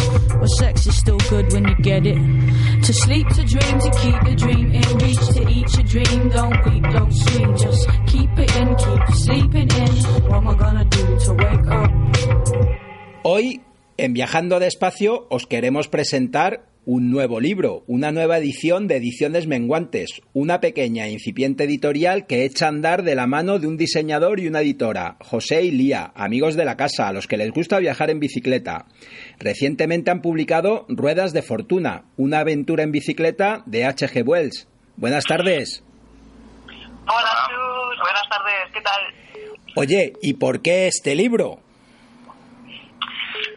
Sex is still good when you get it. To sleep, to dream, to keep dream in reach, to eat dream. Don't don't just keep it in? Hoy, en Viajando Despacio, os queremos presentar un nuevo libro, una nueva edición de Ediciones Menguantes, una pequeña e incipiente editorial que echa a andar de la mano de un diseñador y una editora, José y Lía, amigos de la casa, a los que les gusta viajar en bicicleta. Recientemente han publicado Ruedas de Fortuna, una aventura en bicicleta de H.G. Wells. Buenas tardes. Hola, Chus. Buenas tardes. ¿Qué tal? Oye, ¿y por qué este libro?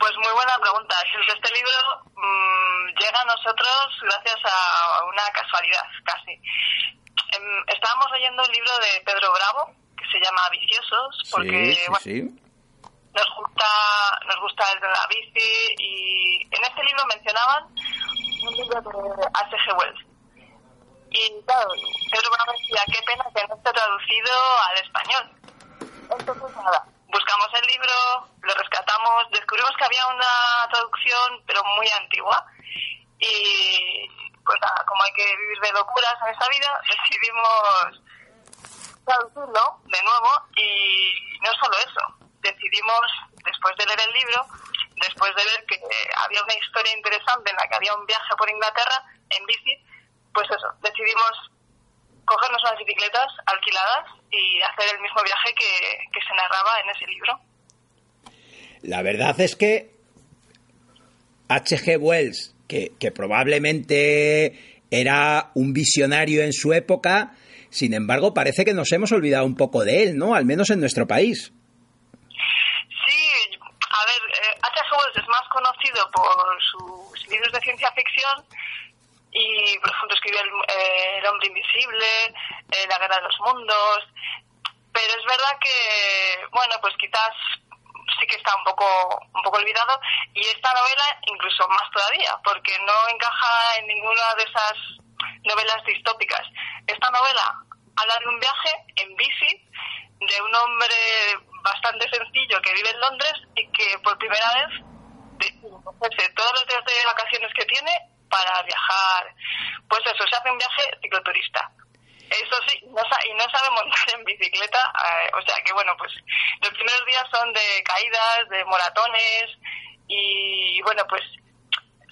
Pues muy buena pregunta. Este libro mm, llega a nosotros gracias a una casualidad, casi. Em, estábamos leyendo un libro de Pedro Bravo que se llama Viciosos, porque sí, sí, bueno, sí. nos gusta nos gusta el de la bici y en este libro mencionaban un libro de H.G. Wells. Y claro, Pedro Bravo decía, qué pena que no esté traducido al español. Entonces nada, buscamos el libro, lo rescatamos, descubrimos que había una traducción pero muy antigua. Y pues nada, como hay que vivir de locuras en esta vida, decidimos traducirlo de nuevo. Y no solo eso, decidimos después de leer el libro, después de ver que había una historia interesante en la que había un viaje por Inglaterra en bici, pues eso, decidimos cogernos unas bicicletas alquiladas y hacer el mismo viaje que, que se narraba en ese libro. La verdad es que H.G. Wells, que, que probablemente era un visionario en su época, sin embargo parece que nos hemos olvidado un poco de él, ¿no? Al menos en nuestro país. Sí, a ver, conocido por sus libros de ciencia ficción y, por ejemplo, escribió El, hombre invisible, La guerra de los mundos, pero es verdad que, bueno, pues quizás sí que está un poco un poco olvidado. Y esta novela incluso más todavía porque no encaja en ninguna de esas novelas distópicas. Esta novela habla de un viaje en bici de un hombre bastante sencillo que vive en Londres y que por primera vez de, todos los días de vacaciones que tiene para viajar pues eso se hace un viaje cicloturista eso sí, no, y no sabe montar en bicicleta, eh, o sea que bueno, pues los primeros días son de caídas, de moratones y bueno, pues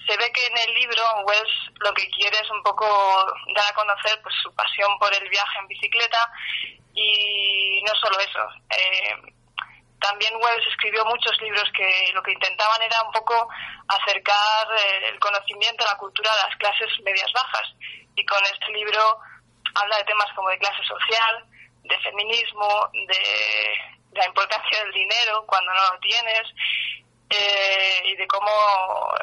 se ve que en el libro Wells lo que quiere es un poco dar a conocer pues su pasión por el viaje en bicicleta y no solo eso. Eh, también Wells escribió muchos libros que lo que intentaban era un poco acercar eh, el conocimiento, la cultura a las clases medias bajas. Y con este libro habla de temas como de clase social, de feminismo, de, la importancia del dinero cuando no lo tienes eh, y de cómo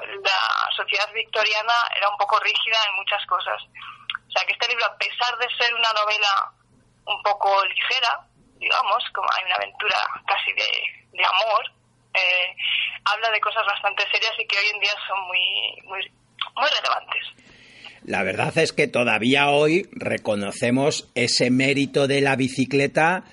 la sociedad victoriana era un poco rígida en muchas cosas. O sea que este libro, a pesar de ser una novela un poco ligera, digamos, como hay una aventura casi de, amor, eh, habla de cosas bastante serias y que hoy en día son muy, muy, muy relevantes. La verdad es que todavía hoy reconocemos ese mérito de la bicicleta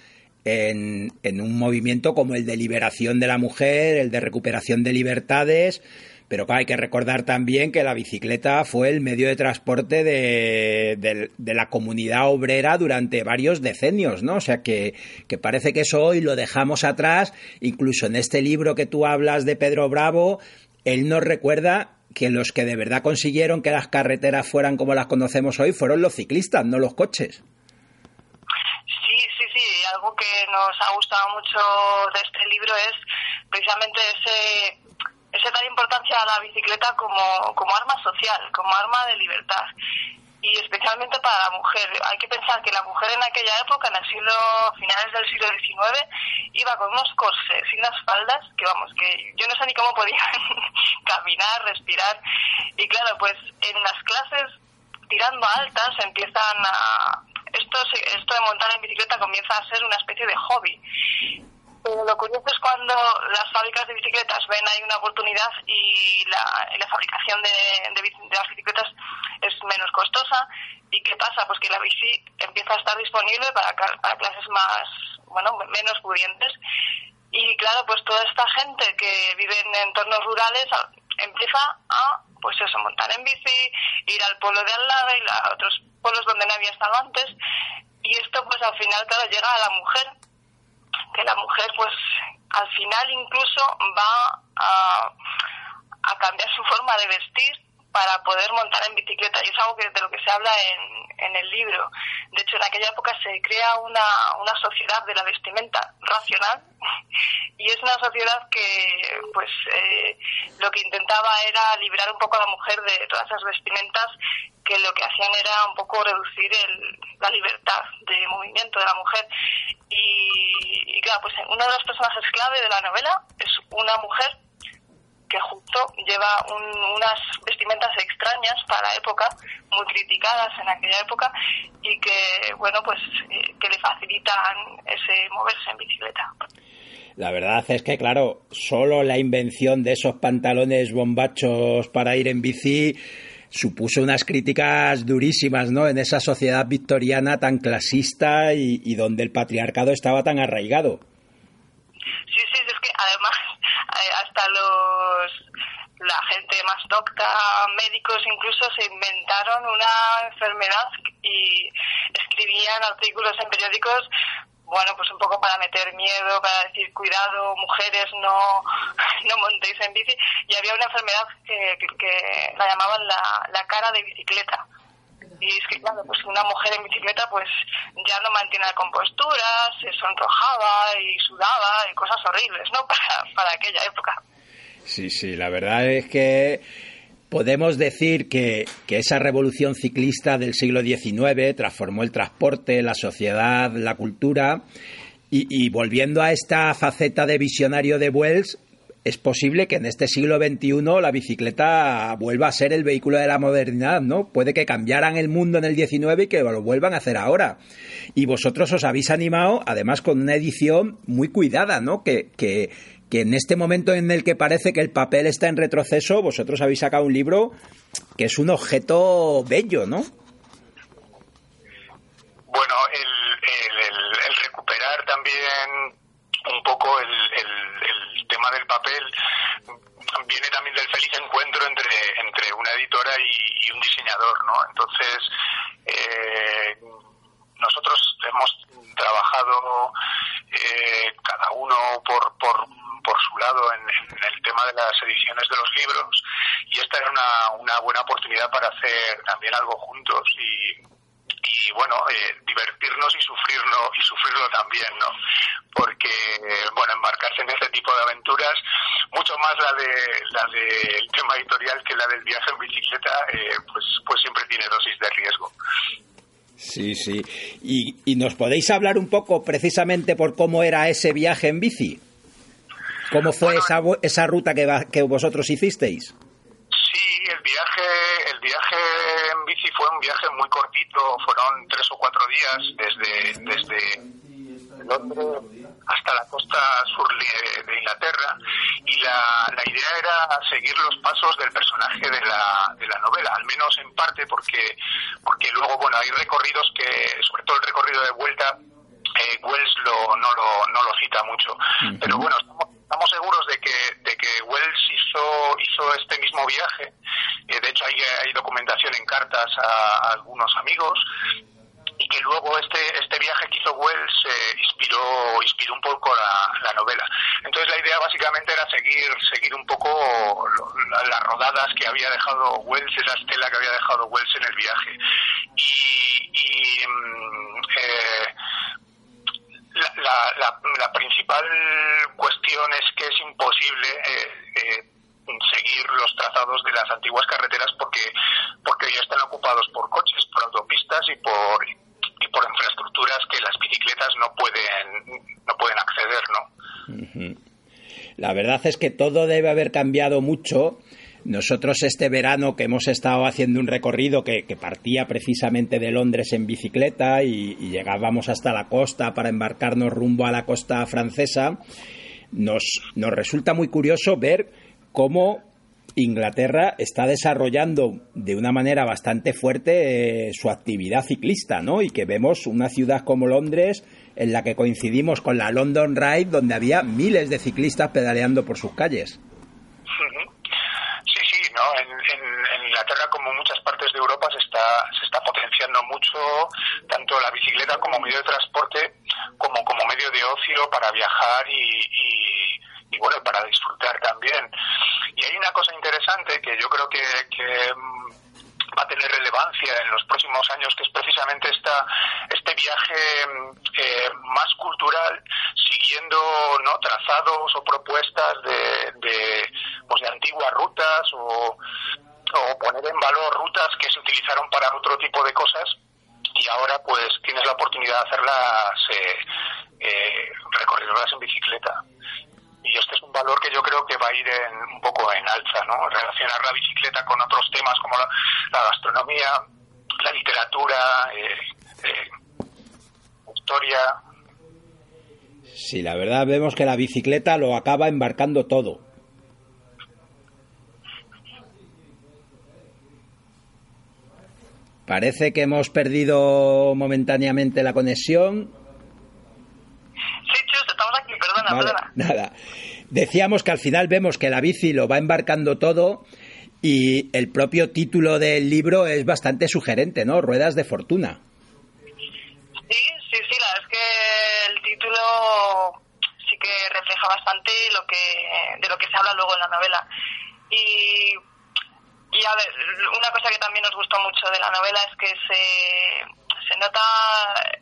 en, un movimiento como el de liberación de la mujer, el de recuperación de libertades, pero hay que recordar también que la bicicleta fue el medio de transporte de, la comunidad obrera durante varios decenios, ¿no? O sea que, que, parece que eso hoy lo dejamos atrás, incluso en este libro que tú hablas de Pedro Bravo, él nos recuerda que los que de verdad consiguieron que las carreteras fueran como las conocemos hoy fueron los ciclistas, no los coches. Sí, sí, sí. Algo que nos ha gustado mucho de este libro es precisamente ese, ese dar importancia a la bicicleta como, como arma social, como arma de libertad y especialmente para la mujer. Hay que pensar que la mujer en aquella época, en el siglo finales del siglo XIX, iba con unos corsés y unas faldas que vamos, que yo no sé ni cómo podían caminar, respirar. Y claro, pues en las clases tirando altas empiezan a esto esto de montar en bicicleta comienza a ser una especie de hobby lo curioso es cuando las fábricas de bicicletas ven ahí una oportunidad y la, fabricación de, las bicicletas es menos costosa. ¿Y qué pasa? Pues que la bici empieza a estar disponible para, para clases más, bueno, menos pudientes. Y claro, pues toda esta gente que vive en entornos rurales empieza a, pues eso, montar en bici, ir al pueblo de al lado y a otros pueblos donde no había estado antes. Y esto, pues al final, claro, llega a la mujer que la mujer pues al final incluso va a, cambiar su forma de vestir para poder montar en bicicleta y es algo que, de lo que se habla en, en el libro. De hecho, en aquella época se crea una, una sociedad de la vestimenta racional y es una sociedad que pues eh, lo que intentaba era librar un poco a la mujer de todas esas vestimentas que lo que hacían era un poco reducir el, la libertad de movimiento de la mujer. Y, claro, pues uno de los personajes clave de la novela es una mujer que justo lleva unas vestimentas extrañas para la época, muy criticadas en aquella época, y que, bueno, pues eh, que le facilitan ese moverse en bicicleta. La verdad es que, claro, solo la invención de esos pantalones bombachos para ir en bici supuso unas críticas durísimas, ¿no? En esa sociedad victoriana tan clasista y, donde el patriarcado estaba tan arraigado. Sí, sí, es que además eh, hasta los la gente más docta, médicos incluso se inventaron una enfermedad y escribían artículos en periódicos bueno, pues un poco para meter miedo, para decir, cuidado, mujeres, no, no montéis en bici. Y había una enfermedad que, que, la llamaban la, la cara de bicicleta. Y es que, claro, pues una mujer en bicicleta pues ya no mantiene la compostura, se sonrojaba y sudaba y cosas horribles, ¿no? Para, para aquella época. Sí, sí, la verdad es que Podemos decir que, esa revolución ciclista del siglo XIX transformó el transporte, la sociedad, la cultura y, volviendo a esta faceta de visionario de Wells, es posible que en este siglo XXI la bicicleta vuelva a ser el vehículo de la modernidad, ¿no? Puede que cambiaran el mundo en el XIX y que lo vuelvan a hacer ahora. Y vosotros os habéis animado, además con una edición muy cuidada, ¿no? Que, que, que en este momento en el que parece que el papel está en retroceso, vosotros habéis sacado un libro que es un objeto bello, ¿no? Bueno, el, recuperar también un poco el, tema del papel viene también del feliz encuentro entre, entre una editora y, un diseñador, ¿no? Entonces, eh, nosotros hemos trabajado eh, cada uno por, por, por su lado en, el tema de las ediciones de los libros y esta era una, una buena oportunidad para hacer también algo juntos y y bueno, eh, divertirnos y sufrirlo, y sufrirlo también, ¿no? Porque, bueno, embarcarse en este tipo de aventuras, mucho más la de la del tema editorial que la del viaje en bicicleta, eh, pues, pues siempre tiene dosis de riesgo. Sí, sí. ¿Y, ¿Y nos podéis hablar un poco precisamente por cómo era ese viaje en bici? ¿Cómo fue esa, esa ruta que, que vosotros hicisteis? Sí, el viaje, el viaje en bici fue un viaje muy cortito, fueron tres o cuatro días desde, desde Londres hasta la costa sur de Inglaterra y la, la idea era seguir los pasos del personaje de la, de la novela, al menos en parte porque, porque luego, bueno, hay recorridos que, sobre todo el recorrido de vuelta, eh, Wells lo, no, lo, no lo cita mucho. Pero bueno, estamos, seguros de que, de que Wells hizo, hizo este mismo viaje. Eh, de hecho, hay, hay documentación en cartas a, algunos amigos. Y que luego este este viaje que hizo Wells eh, inspiró inspiró un poco la, la, novela. Entonces la idea básicamente era seguir seguir un poco las rodadas que había dejado Wells esa estela que había dejado Wells en el viaje. Y, y mm, eh, la, la, principal cuestión es que es imposible eh, eh, seguir los trazados de las antiguas carreteras porque porque ya están ocupados por coches, por autopistas y por y por infraestructuras que las bicicletas no pueden no pueden acceder, ¿no? La verdad es que todo debe haber cambiado mucho nosotros este verano que hemos estado haciendo un recorrido que, partía precisamente de Londres en bicicleta y, llegábamos hasta la costa para embarcarnos rumbo a la costa francesa, nos, nos resulta muy curioso ver cómo Inglaterra está desarrollando de una manera bastante fuerte eh, su actividad ciclista, ¿no? Y que vemos una ciudad como Londres en la que coincidimos con la London Ride, donde había miles de ciclistas pedaleando por sus calles. En, Inglaterra, como en muchas partes de Europa, se está, se está potenciando mucho tanto la bicicleta como medio de transporte como como medio de ocio para viajar y, y, bueno, para disfrutar también. Y hay una cosa interesante que yo creo que, que va a tener relevancia en los próximos años, que es precisamente esta, este viaje eh, más cultural, siguiendo no trazados o propuestas de, de, pues de antiguas rutas o, o poner en valor rutas que se utilizaron para otro tipo de cosas. Y ahora pues tienes la oportunidad de hacerlas eh, eh, recorriéndolas en bicicleta y este es un valor que yo creo que va a ir en, un poco en alza, ¿no? Relacionar la bicicleta con otros temas como la, gastronomía, la literatura, eh, eh, historia. Sí, la verdad vemos que la bicicleta lo acaba embarcando todo. Parece que hemos perdido momentáneamente la conexión. Sí, perdona, perdona. Nada. Decíamos que al final vemos que la bici lo va embarcando todo y el propio título del libro es bastante sugerente, ¿no? Ruedas de fortuna. Sí, sí, sí, la verdad es que el título sí que refleja bastante lo que de lo que se habla luego en la novela. Y, y a ver, una cosa que también nos gustó mucho de la novela es que se, se nota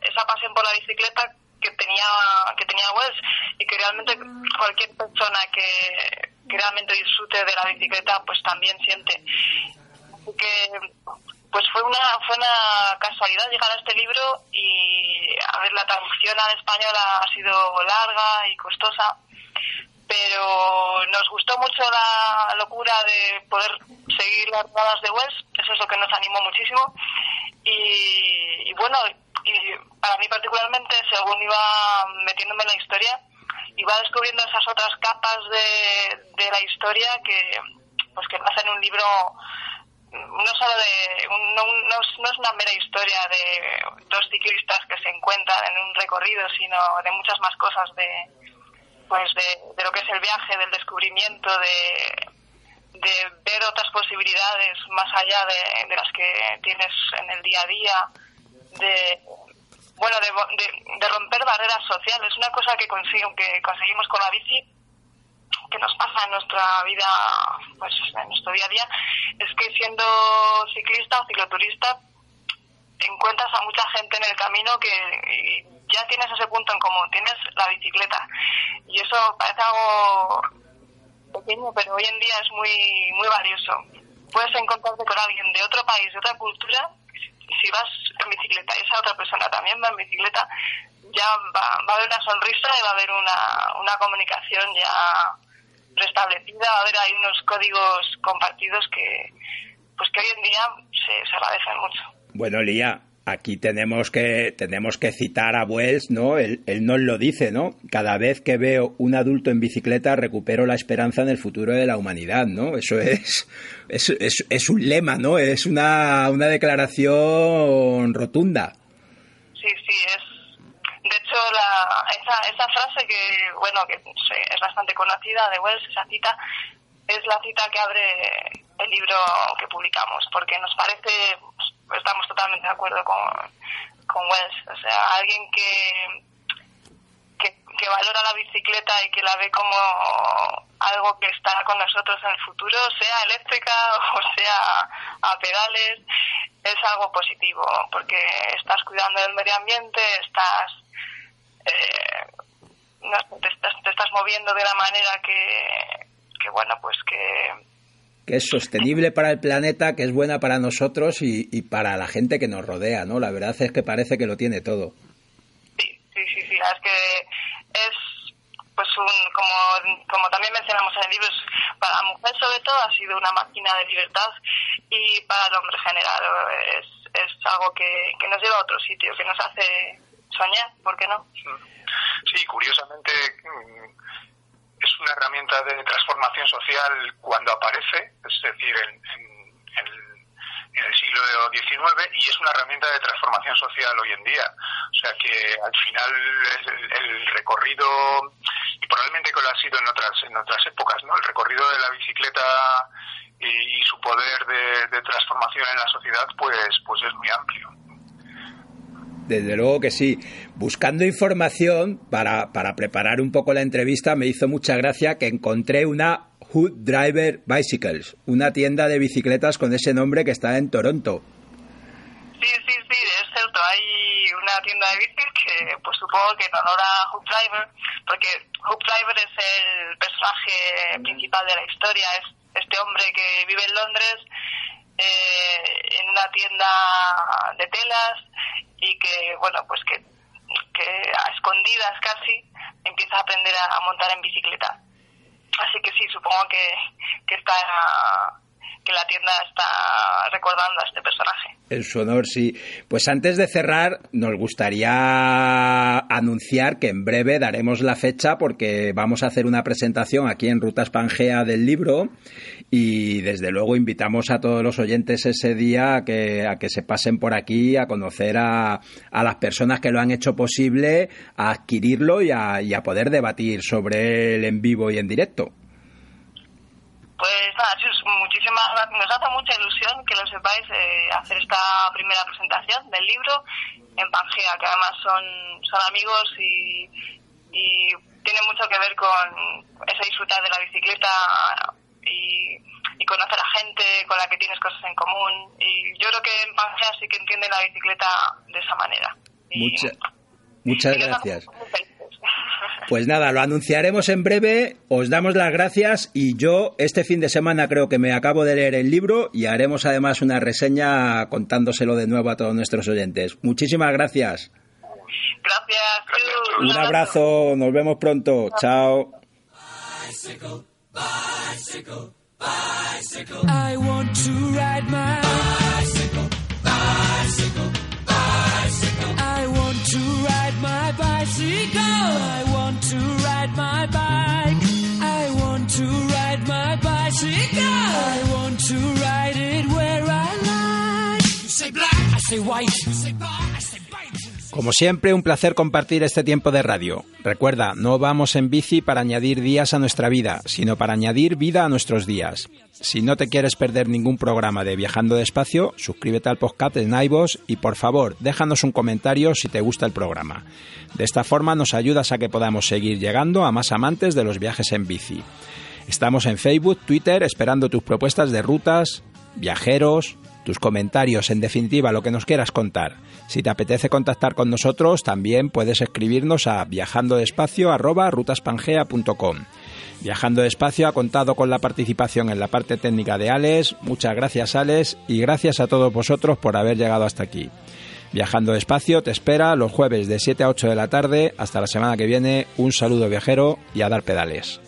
esa pasión por la bicicleta que tenía que tenía Wells y que realmente cualquier persona que, realmente disfrute de la bicicleta pues también siente que pues fue una fue una casualidad llegar a este libro y a ver la traducción al español ha sido larga y costosa pero nos gustó mucho la locura de poder seguir las ruedas de Wells, eso es lo que nos animó muchísimo. Y, bueno, y para mí particularmente, según iba metiéndome en la historia, iba descubriendo esas otras capas de, de la historia que pues que hacen un libro no solo de no, no, es una mera historia de dos ciclistas que se encuentran en un recorrido sino de muchas más cosas de pues de, lo que es el viaje del descubrimiento de, de ver otras posibilidades más allá de, las que tienes en el día a día de bueno de, de, romper barreras sociales una cosa que, que conseguimos con la bici que nos pasa en nuestra vida, pues en nuestro día a día, es que siendo ciclista o cicloturista encuentras a mucha gente en el camino que ya tienes ese punto en común, tienes la bicicleta. Y eso parece algo pequeño, pero hoy en día es muy, muy valioso. Puedes encontrarte con alguien de otro país, de otra cultura, si vas bicicleta y esa otra persona también va en bicicleta, ya va, va a haber una sonrisa y va a haber una, una comunicación ya restablecida, a ver, hay unos códigos compartidos que, pues que hoy en día se, se agradecen mucho. Bueno, Lía, aquí tenemos que tenemos que citar a Wells, ¿no? Él, él, nos lo dice, ¿no? Cada vez que veo un adulto en bicicleta recupero la esperanza en el futuro de la humanidad, ¿no? Eso es es, es, es un lema, ¿no? Es una, una declaración rotunda. Sí, sí, es de hecho, la, esa, esa frase que, bueno, que es bastante conocida de Wells, esa cita, es la cita que abre el libro que publicamos, porque nos parece, pues, estamos totalmente de acuerdo con, con Wells, o sea, alguien que, que, que, valora la bicicleta y que la ve como algo que estará con nosotros en el futuro, sea eléctrica o sea a pedales, es algo positivo, porque estás cuidando del medio ambiente, estás eh, te, estás, te estás moviendo de una manera que, que bueno, pues que que es sostenible para el planeta, que es buena para nosotros y, y, para la gente que nos rodea, ¿no? La verdad es que parece que lo tiene todo. Sí, sí, sí, es que es, pues, un, como, como también mencionamos en el libro, para la mujer sobre todo ha sido una máquina de libertad y para el hombre general es, es algo que, que nos lleva a otro sitio, que nos hace soñar, ¿por qué no? Sí, curiosamente mm, es una herramienta de transformación social cuando aparece, es decir, en, el siglo XIX y es una herramienta de transformación social hoy en día. O sea que al final el, recorrido, y probablemente que lo ha sido en otras, en otras épocas, ¿no? El recorrido de la bicicleta y, su poder de, de, transformación en la sociedad, pues, pues es muy amplio. Desde luego que sí. Buscando información para, para preparar un poco la entrevista, me hizo mucha gracia que encontré una Hood Driver Bicycles, una tienda de bicicletas con ese nombre que está en Toronto. Sí, sí, sí, es cierto. Hay una tienda de bicis que, pues supongo que en honor a Hoop Driver, porque Hoop Driver es el personaje principal de la historia, es este hombre que vive en Londres eh, en una tienda de telas y que, bueno, pues que, que a escondidas casi empieza a aprender a, montar en bicicleta. Así que sí, supongo que, que está que la tienda está recordando a este personaje. En su honor, sí. Pues antes de cerrar, nos gustaría anunciar que en breve daremos la fecha porque vamos a hacer una presentación aquí en Rutas Pangea del libro y desde luego invitamos a todos los oyentes ese día a que, a que se pasen por aquí a conocer a, a las personas que lo han hecho posible, a adquirirlo y a, y a poder debatir sobre él en vivo y en directo. Pues nada, muchísimas Nos hace mucha ilusión que lo sepáis eh, hacer esta primera presentación del libro en Pangea, que además son, son amigos y, y tiene mucho que ver con ese disfrutar de la bicicleta y, conocer a gente con la que tienes cosas en común. Y yo creo que en Pangea sí que entienden la bicicleta de esa manera. muchas gracias. Pues nada, lo anunciaremos en breve, os damos las gracias y yo este fin de semana creo que me acabo de leer el libro y haremos además una reseña contándoselo de nuevo a todos nuestros oyentes. Muchísimas gracias. Gracias. Un abrazo, nos vemos pronto. Chao. Bicycle, bicycle. I want to ride my bicycle, bicycle, bicycle. I want to ride my bicycle. I want to ride my bike. I want to ride my bicycle. I want to ride it where I like. You say black, I say white. You say bar, I say bite. Como siempre, un placer compartir este tiempo de radio. Recuerda, no vamos en bici para añadir días a nuestra vida, sino para añadir vida a nuestros días. Si no te quieres perder ningún programa de Viajando Despacio, suscríbete al podcast de Naivos y por favor, déjanos un comentario si te gusta el programa. De esta forma nos ayudas a que podamos seguir llegando a más amantes de los viajes en bici. Estamos en Facebook, Twitter, esperando tus propuestas de rutas, viajeros, tus comentarios, en definitiva, lo que nos quieras contar. Si te apetece contactar con nosotros, también puedes escribirnos a viajandodespacio.com. Viajando Despacio ha contado con la participación en la parte técnica de Alex. Muchas gracias, Alex, y gracias a todos vosotros por haber llegado hasta aquí. Viajando Despacio te espera los jueves de 7 a 8 de la tarde. Hasta la semana que viene, un saludo viajero y a dar pedales.